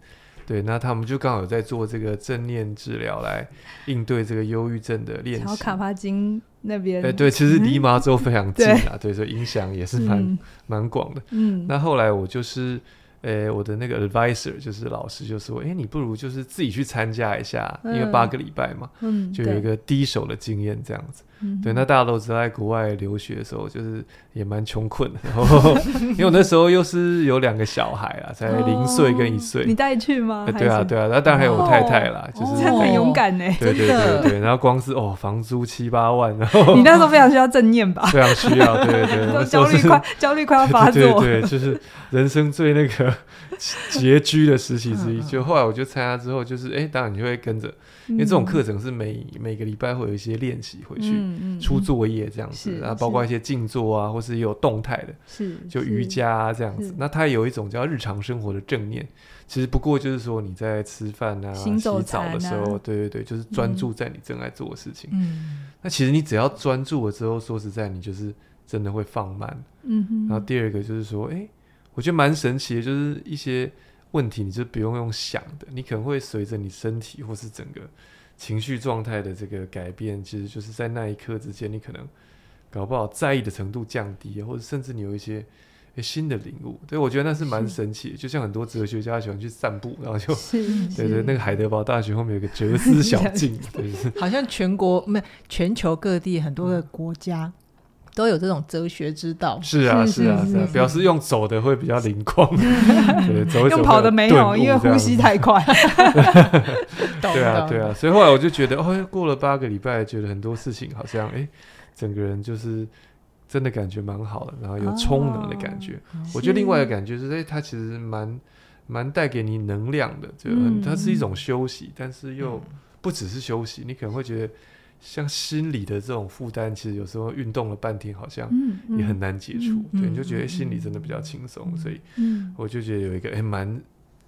对，那他们就刚好有在做这个正念治疗来应对这个忧郁症的练习。然后卡帕金那边，哎，对，其实离麻州非常近啊，对，对，所以影响也是蛮、嗯、蛮广的。嗯，那后来我就是。诶，我的那个 advisor 就是老师就说，诶，你不如就是自己去参加一下，因为八个礼拜嘛，嗯，就有一个第一手的经验这样子。对，那大家都知道，在国外留学的时候，就是也蛮穷困的。然后，因为我那时候又是有两个小孩啊，才零岁跟一岁。你带去吗？对啊，对啊，那当然还有我太太啦，就是很勇敢呢。对对对对，然后光是哦，房租七八万，然后你那时候非常需要正念吧？非常需要，对对对，焦虑快，焦虑快要发作，对，就是人生最那个。拮据的时期之一，就后来我就参加之后，就是哎、欸，当然你就会跟着，因为这种课程是每每个礼拜会有一些练习回去出作业这样子，然后包括一些静坐啊，或是有动态的，是就瑜伽啊这样子。那它有一种叫日常生活的正念，其实不过就是说你在吃饭啊、洗澡的时候，对对对，就是专注在你正在做的事情。那其实你只要专注了之后，说实在，你就是真的会放慢。然后第二个就是说，哎。我觉得蛮神奇的，就是一些问题，你就不用用想的，你可能会随着你身体或是整个情绪状态的这个改变，其实就是在那一刻之间，你可能搞不好在意的程度降低，或者甚至你有一些新的领悟。对，我觉得那是蛮神奇的，就像很多哲学家喜欢去散步，然后就 对对，那个海德堡大学后面有个哲思小径，对，好像全国没全球各地很多个国家。都有这种哲学之道，是啊，是啊，是啊，表示用走的会比较灵光，对，走用跑的没有，因为呼吸太快。对啊，对啊，所以后来我就觉得，哦，过了八个礼拜，觉得很多事情好像，哎，整个人就是真的感觉蛮好的，然后有充能的感觉。我觉得另外一个感觉是，哎，它其实蛮蛮带给你能量的，就很，它是一种休息，但是又不只是休息，你可能会觉得。像心理的这种负担，其实有时候运动了半天，好像也很难解除。嗯嗯、对，你就觉得心里真的比较轻松，嗯、所以我就觉得有一个诶蛮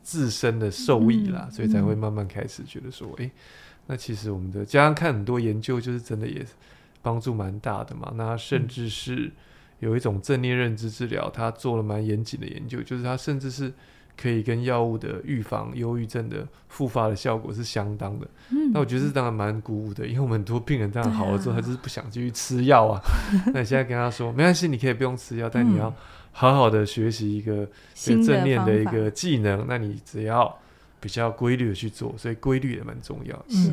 自身的受益啦，嗯、所以才会慢慢开始觉得说，诶，那其实我们的加上看很多研究，就是真的也帮助蛮大的嘛。那甚至是有一种正念认知治疗，他做了蛮严谨的研究，就是他甚至是。可以跟药物的预防忧郁症的复发的效果是相当的。嗯，那我觉得这当然蛮鼓舞的，因为我们很多病人当然好了之后，他就是不想继续吃药啊。那你现在跟他说，没关系，你可以不用吃药，但你要好好的学习一个正念的一个技能。那你只要比较规律的去做，所以规律也蛮重要。是，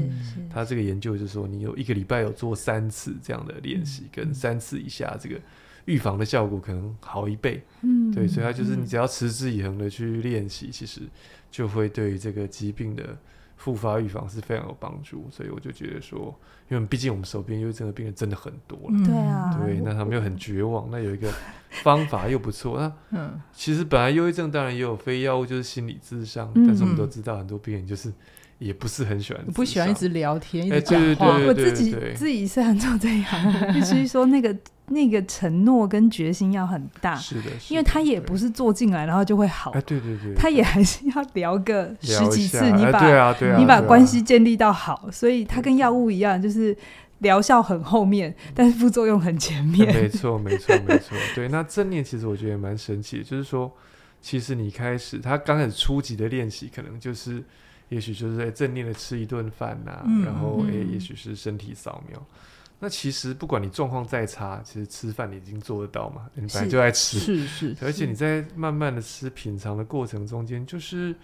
他这个研究就是说，你有一个礼拜有做三次这样的练习，跟三次以下这个。预防的效果可能好一倍，嗯，对，所以它就是你只要持之以恒的去练习，嗯、其实就会对于这个疾病的复发预防是非常有帮助。所以我就觉得说，因为毕竟我们手边忧郁症的病人真的很多了，对啊、嗯，对，那他们又很绝望，那有一个方法又不错，那嗯，其实本来忧郁症当然也有非药物，就是心理智商，嗯、但是我们都知道很多病人就是。也不是很喜欢，不喜欢一直聊天，一直讲话。我自己自己是很做这样，必须说那个那个承诺跟决心要很大，是的，因为他也不是坐进来然后就会好，哎，对对对，他也还是要聊个十几次，你把、哎对啊对啊、你把关系建立到好，所以他跟药物一样，就是疗效很后面，但是副作用很前面。没错，没错，没错。对，那正念其实我觉得也蛮神奇的，就是说，其实你开始他刚开始初级的练习，可能就是。也许就是在正念的吃一顿饭呐，嗯、然后诶、欸，也许是身体扫描。嗯、那其实不管你状况再差，其实吃饭你已经做得到嘛，你本来就爱吃，是是，是。而且你在慢慢的吃品尝的过程中间，就是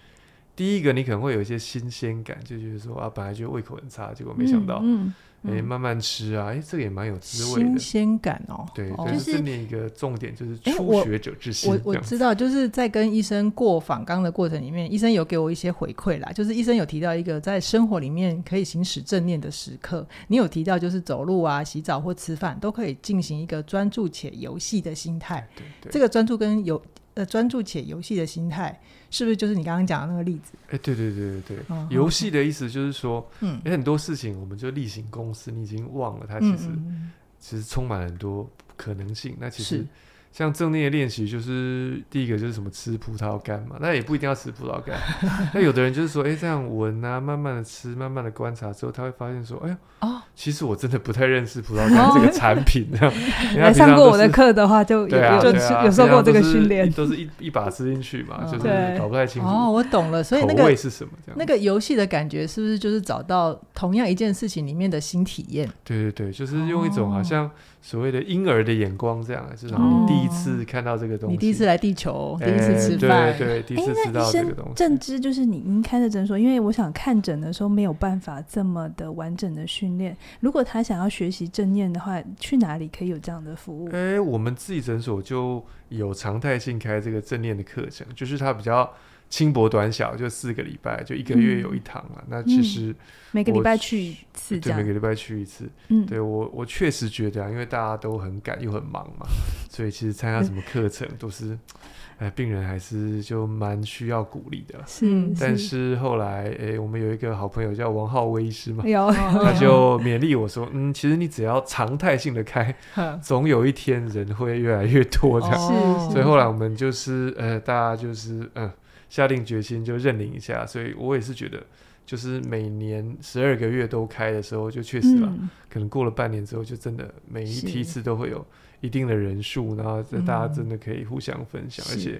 第一个你可能会有一些新鲜感，就觉得说啊，本来就胃口很差，结果没想到。嗯嗯哎、欸，慢慢吃啊！哎、欸，这个也蛮有滋味的，新鲜感哦。对，哦、就是正念一个重点就是初学者之心。欸、我我，我知道，就是在跟医生过访纲的过程里面，医生有给我一些回馈啦。就是医生有提到一个在生活里面可以行使正念的时刻，你有提到就是走路啊、洗澡或吃饭都可以进行一个专注且游戏的心态。对对，这个专注跟游呃专注且游戏的心态。是不是就是你刚刚讲的那个例子？哎、欸，对对对对对，游戏、嗯、的意思就是说，嗯，有很多事情我们就例行公事，你已经忘了它其实、嗯、其实充满很多可能性。那其实。像正念的练习，就是第一个就是什么吃葡萄干嘛，那也不一定要吃葡萄干。那有的人就是说，哎、欸，这样闻啊，慢慢的吃，慢慢的观察之后，他会发现说，哎呦，哦，其实我真的不太认识葡萄干这个产品。这样，来上过我的课的话，就有就有受过这个训练，都是一一把吃进去嘛，就是搞不太清楚。哦，我懂了，所以那个口味是什么？这样，那个游戏的感觉是不是就是找到同样一件事情里面的新体验？对对对，就是用一种好像。所谓的婴儿的眼光，这样，就是你第一次看到这个东西，你第一次来地球，第一次吃饭，对对，第一次吃到这个东西。正知就是你您开的诊所，因为我想看诊的时候没有办法这么的完整的训练。如果他想要学习正念的话，去哪里可以有这样的服务？哎，我们自己诊所就有常态性开这个正念的课程，就是它比较。轻薄短小，就四个礼拜，就一个月有一堂了。嗯、那其实、嗯、每个礼拜去一次，对，每个礼拜去一次。嗯，对我我确实觉得啊，因为大家都很赶又很忙嘛，所以其实参加什么课程都是，哎、嗯，病人还是就蛮需要鼓励的。是，但是后来，哎，我们有一个好朋友叫王浩威医师嘛，有他就勉励我说，嗯，其实你只要常态性的开，总有一天人会越来越多这样。是，所以后来我们就是，呃，大家就是，嗯。下定决心就认领一下，所以我也是觉得，就是每年十二个月都开的时候，就确实了。嗯、可能过了半年之后，就真的每一梯次都会有一定的人数，然后大家真的可以互相分享，嗯、而且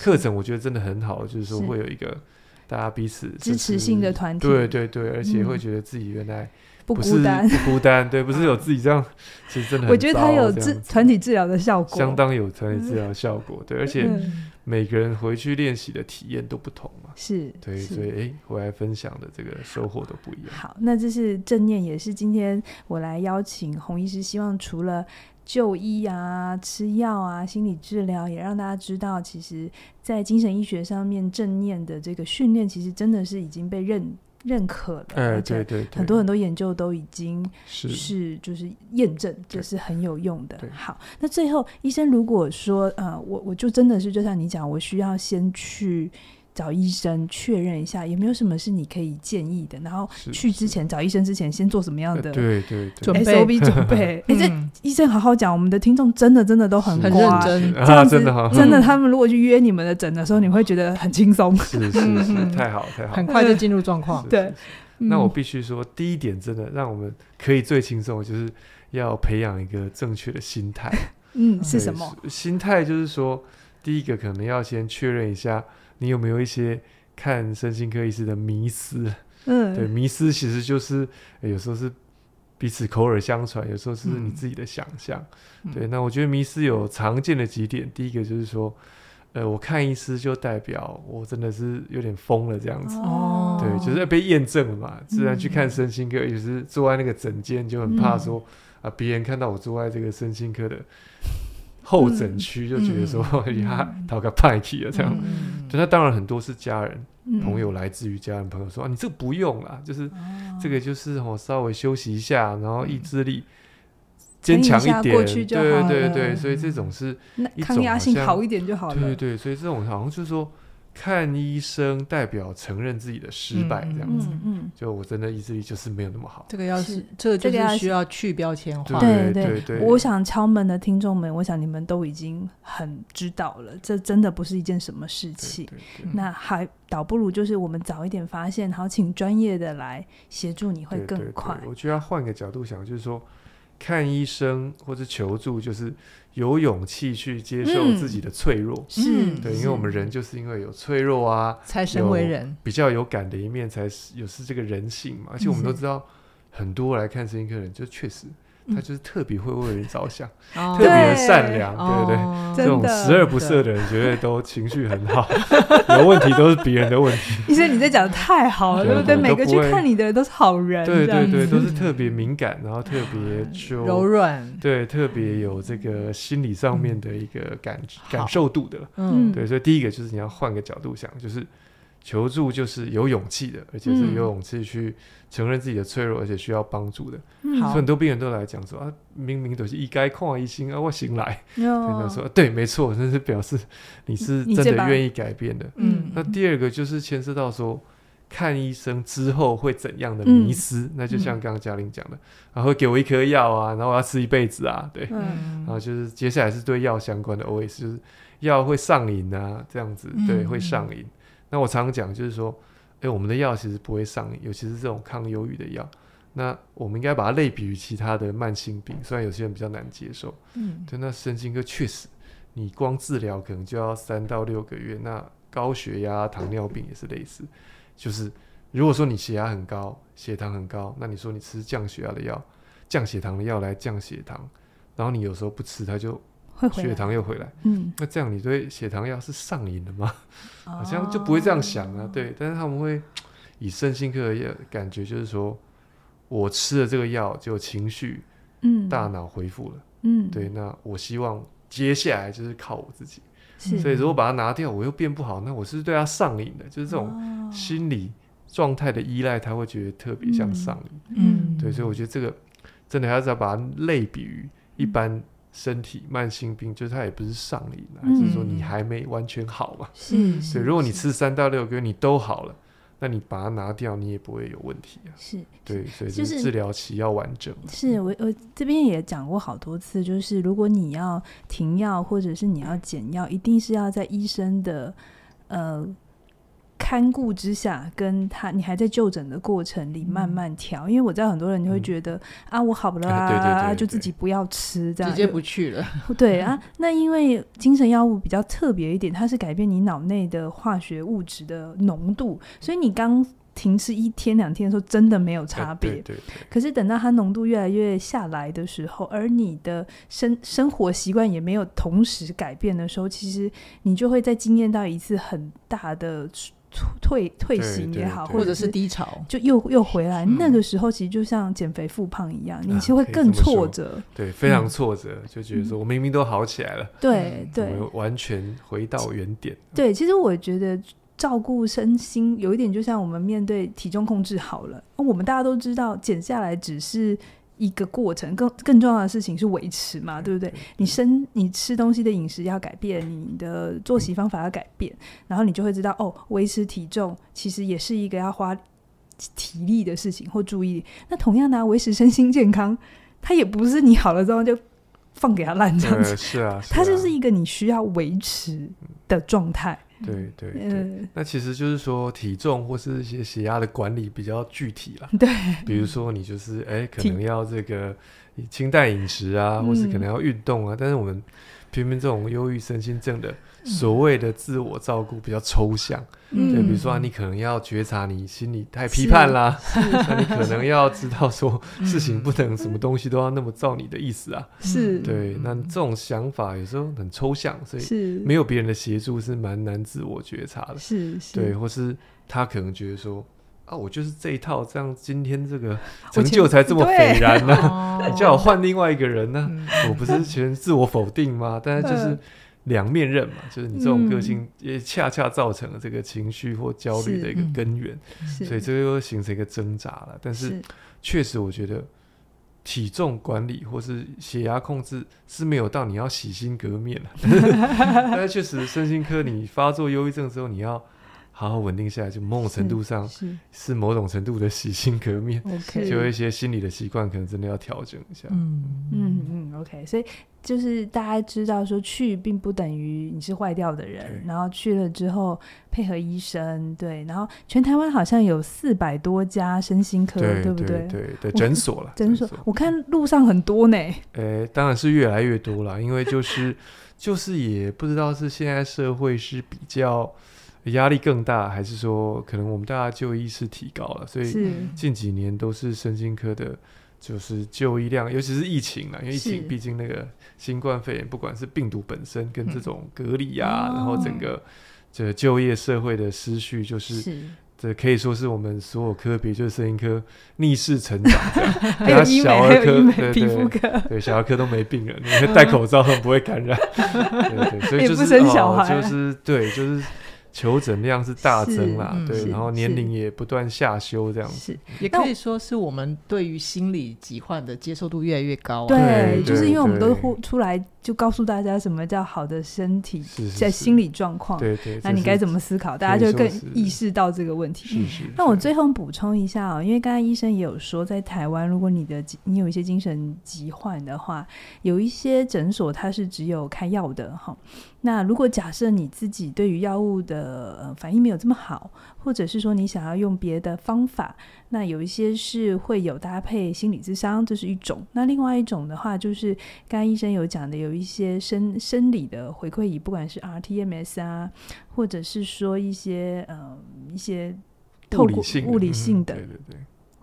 课程我觉得真的很好，就是说会有一个大家彼此支持性的团体，对对对，而且会觉得自己原来。不孤单，不孤单，对，不是有自己这样，其实真的很，我觉得它有治团体治疗的效果，相当有团体治疗效果，对，而且每个人回去练习的体验都不同嘛，是，对，所以哎，回来分享的这个收获都不一样。好，那这是正念，也是今天我来邀请洪医师，希望除了就医啊、吃药啊、心理治疗，也让大家知道，其实，在精神医学上面，正念的这个训练，其实真的是已经被认。认可了，哎，对对，很多很多研究都已经是就是验证，这是很有用的。好，那最后医生如果说，呃，我我就真的是就像你讲，我需要先去。找医生确认一下有没有什么是你可以建议的，然后去之前找医生之前先做什么样的对对准备？SOP 准备？哎，这医生好好讲，我们的听众真的真的都很很认真，这样子真的，他们如果去约你们的诊的时候，你会觉得很轻松，是是是，太好太好，很快就进入状况。对，那我必须说，第一点真的让我们可以最轻松，就是要培养一个正确的心态。嗯，是什么？心态就是说，第一个可能要先确认一下。你有没有一些看身心科医师的迷思？嗯，对，迷思其实就是、欸、有时候是彼此口耳相传，有时候是你自己的想象。嗯、对，那我觉得迷思有常见的几点，第一个就是说，呃，我看医师就代表我真的是有点疯了这样子。哦，对，就是被验证了嘛。自然去看身心科，也、嗯、是坐在那个诊间就很怕说、嗯、啊，别人看到我坐在这个身心科的。候诊区就觉得说，呀，讨个派气啊，这样。就那当然很多是家人、朋友，来自于家人朋友说啊，你这个不用啦，就是这个就是我，稍微休息一下，然后意志力坚强一点，对对对，所以这种是抗压性好一点就好了。对对对，所以这种好像就是说，看医生代表承认自己的失败，这样子。嗯嗯，就我真的意志力就是没有那么好。这个要是这个就是需要去标签化。对对对，我想敲门的听众们，我想你们都已经很知道了，这真的不是一件什么事情。那还倒不如就是我们早一点发现，然后请专业的来协助你会更快。我觉得要换个角度想，就是说看医生或者求助，就是。有勇气去接受自己的脆弱，嗯、是。对，因为我们人就是因为有脆弱啊，才身为人，比较有感的一面，才是有是这个人性嘛。而且我们都知道，很多来看声音的人，就确实。他就是特别会为人着想，嗯、特别的善良，对，对对，哦、这种十恶不赦的人，绝对都情绪很好，有问题都是别人的问题。医生，你这讲的太好了，对不对？每个去看你的人都是好人，对对对，都是特别敏感，然后特别就柔软，对，特别有这个心理上面的一个感、嗯、感受度的，嗯，对。所以第一个就是你要换个角度想，就是。求助就是有勇气的，而且是有勇气去承认自己的脆弱，而且需要帮助的。嗯、所以很多病人都来讲说啊，明明都是一该看医生啊，我醒来。跟 他说，对，没错，那是表示你是真的愿意改变的。嗯。那第二个就是牵涉到说，看医生之后会怎样的迷失？嗯、那就像刚刚嘉玲讲的，然后会给我一颗药啊，然后我要吃一辈子啊，对。嗯、然后就是接下来是对药相关的 OS，就是药会上瘾啊，这样子，对，会上瘾。那我常常讲，就是说，哎、欸，我们的药其实不会上瘾，尤其是这种抗忧郁的药。那我们应该把它类比于其他的慢性病，虽然有些人比较难接受。嗯，对。那神经科确实，你光治疗可能就要三到六个月。那高血压、糖尿病也是类似，就是如果说你血压很高、血糖很高，那你说你吃降血压的药、降血糖的药来降血糖，然后你有时候不吃，它就。血糖又回来，嗯，那这样你对血糖药是上瘾的吗？哦、好像就不会这样想啊，对。但是他们会以身心科的感觉，就是说我吃了这个药，就情绪，嗯，大脑恢复了，嗯，对。那我希望接下来就是靠我自己，所以如果把它拿掉，我又变不好，那我是对它上瘾的，就是这种心理状态的依赖，他会觉得特别像上瘾，嗯，对。所以我觉得这个真的还是要把它类比于一般。身体慢性病，就是它也不是上瘾，还是说你还没完全好嘛？是，对。如果你吃三到六个月你都好了，那你把它拿掉，你也不会有问题啊。是，对，所以就是治疗期要完整。是我我这边也讲过好多次，就是如果你要停药或者是你要减药，一定是要在医生的呃。看顾之下，跟他你还在就诊的过程里慢慢调，嗯、因为我知道很多人就会觉得、嗯、啊，我好了啊，对对对对，就自己不要吃，这样直接不去了。对啊，那因为精神药物比较特别一点，它是改变你脑内的化学物质的浓度，所以你刚停吃一天两天的时候，真的没有差别。对对对。可是等到它浓度越来越下来的时候，而你的生生活习惯也没有同时改变的时候，其实你就会再经验到一次很大的。退退行也好，或者是低潮，就又又回来。那个时候其实就像减肥复胖一样，你其实会更挫折。对，非常挫折，就觉得说我明明都好起来了，对对，完全回到原点。对，其实我觉得照顾身心有一点，就像我们面对体重控制好了，我们大家都知道减下来只是。一个过程，更更重要的事情是维持嘛，对不对？你生你吃东西的饮食要改变，你的作息方法要改变，然后你就会知道，哦，维持体重其实也是一个要花体力的事情或注意力。那同样的，维持身心健康，它也不是你好了之后就放给他烂这样子，是啊，它就是一个你需要维持的状态。对对对，嗯、那其实就是说体重或是一些血压的管理比较具体了。对，比如说你就是哎，可能要这个清淡饮食啊，或是可能要运动啊，嗯、但是我们。偏偏这种忧郁身心症的所谓的自我照顾比较抽象，嗯、对，比如说、啊、你可能要觉察你心里太批判啦，那你可能要知道说事情不能什么东西都要那么照你的意思啊，是，对，那这种想法有时候很抽象，所以没有别人的协助是蛮难自我觉察的，是，是。对，或是他可能觉得说。啊，我就是这一套，这样今天这个成就才这么斐然呢、啊。你叫我换另外一个人呢、啊，我不是全自我否定吗？但是就是两面刃嘛，就是你这种个性也恰恰造成了这个情绪或焦虑的一个根源，所以这个又形成一个挣扎了。但是确实，我觉得体重管理或是血压控制是没有到你要洗心革面了，但是确实身心科你发作忧郁症之后，你要好好稳定下来，就某种程度上是某种程度的洗心革面，就有一些心理的习惯可能真的要调整一下。嗯嗯嗯，OK，所以。就是大家知道说去并不等于你是坏掉的人，然后去了之后配合医生，对，然后全台湾好像有四百多家身心科，对，对不对？对对，对，诊所了，诊所。我看路上很多呢。呃，当然是越来越多了，因为就是就是也不知道是现在社会是比较压力更大，还是说可能我们大家就医是提高了，所以近几年都是身心科的。就是就医量，尤其是疫情啊，因为疫情毕竟那个新冠肺炎，不管是病毒本身跟这种隔离啊，嗯、然后整个这就业社会的失序，就是这可以说是我们所有科别，就是身心科逆势成长这样。还有医美，还有医美皮肤科，对小儿科都没病人，你戴口罩很不会感染。对对，所以 就是哦，就是对，就是。求诊量是大增啦，对，然后年龄也不断下修，这样子，也可以说是我们对于心理疾患的接受度越来越高。对，就是因为我们都出来就告诉大家什么叫好的身体在心理状况，对对，那你该怎么思考，大家就更意识到这个问题。那我最后补充一下哦，因为刚才医生也有说，在台湾，如果你的你有一些精神疾患的话，有一些诊所它是只有开药的哈。那如果假设你自己对于药物的呃反应没有这么好，或者是说你想要用别的方法，那有一些是会有搭配心理咨商，这是一种。那另外一种的话，就是刚刚医生有讲的，有一些生生理的回馈仪，不管是 RTMS 啊，或者是说一些呃一些透过物理性的。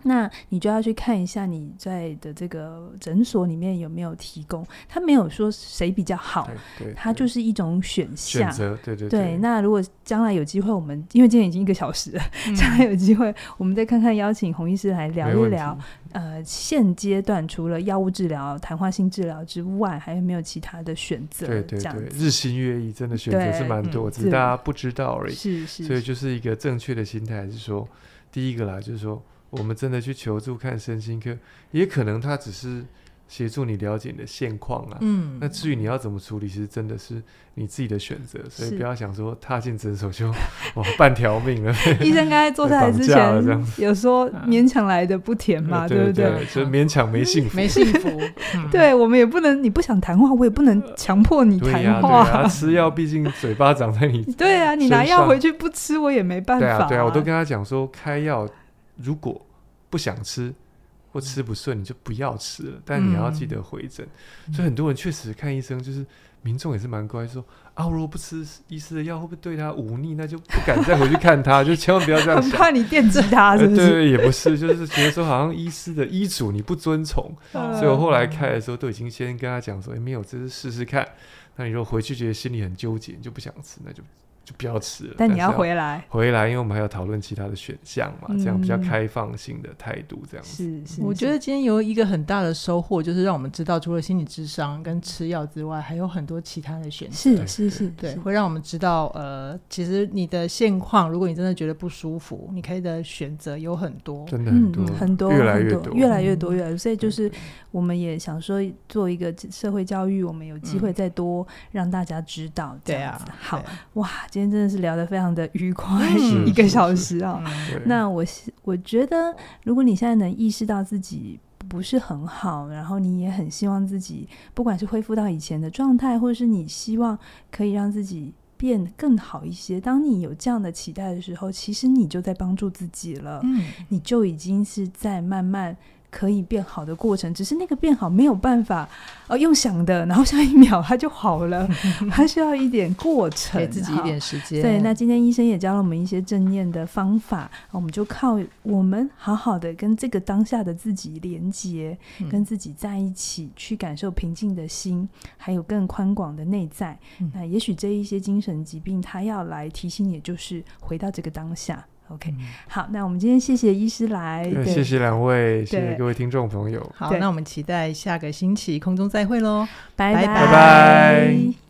那你就要去看一下你在的这个诊所里面有没有提供，他没有说谁比较好，他就是一种选项。选择，对对对，对。那如果将来有机会，我们因为今天已经一个小时了，嗯、将来有机会，我们再看看邀请洪医师来聊一聊。呃，现阶段除了药物治疗、谈话性治疗之外，还有没有其他的选择？对对对，日新月异，真的选择是蛮多，只是大家不知道而已。是是，所以就是一个正确的心态，是说第一个啦，就是说。我们真的去求助看身心科，也可能他只是协助你了解你的现况啊。嗯，那至于你要怎么处理，其实真的是你自己的选择，所以不要想说踏进诊所就哇半条命了。医生刚才坐下来之前有说勉强来的不甜嘛，对不对？所以勉强没幸福，没幸福。对，我们也不能，你不想谈话，我也不能强迫你谈话。吃药毕竟嘴巴长在你。对啊，你拿药回去不吃，我也没办法。对啊，对啊，我都跟他讲说开药。如果不想吃或吃不顺，你就不要吃了。但你要记得回诊。嗯、所以很多人确实看医生，就是民众也是蛮乖，说啊，如果不吃医师的药，会不会对他忤逆？那就不敢再回去看他，就千万不要这样想。怕你惦记他是不是？呃、对，也不是，就是觉得说好像医师的医嘱你不遵从。嗯、所以我后来开的时候都已经先跟他讲说，哎，没有，这是试试看。那你如果回去觉得心里很纠结，你就不想吃，那就。就不要吃了，但你要回来，回来，因为我们还要讨论其他的选项嘛，这样比较开放性的态度，这样子。是是，我觉得今天有一个很大的收获，就是让我们知道，除了心理智商跟吃药之外，还有很多其他的选择。是是是，对，会让我们知道，呃，其实你的现况，如果你真的觉得不舒服，你可以的选择有很多，真的很多很多，越来越多，越来越多，越来越多。所以就是，我们也想说，做一个社会教育，我们有机会再多让大家知道。对啊，好哇，今天真的是聊得非常的愉快，一个小时啊。那我我觉得，如果你现在能意识到自己不是很好，然后你也很希望自己，不管是恢复到以前的状态，或者是你希望可以让自己变更好一些，当你有这样的期待的时候，其实你就在帮助自己了。嗯，你就已经是在慢慢。可以变好的过程，只是那个变好没有办法，呃，用想的，然后下一秒它就好了，它需要一点过程，给自己一点时间。对，那今天医生也教了我们一些正念的方法，我们就靠我们好好的跟这个当下的自己连接，嗯、跟自己在一起，去感受平静的心，还有更宽广的内在。嗯、那也许这一些精神疾病，它要来提醒，你就是回到这个当下。OK，好，那我们今天谢谢医师来，谢谢两位，谢谢各位听众朋友。好，那我们期待下个星期空中再会喽，拜拜。拜拜。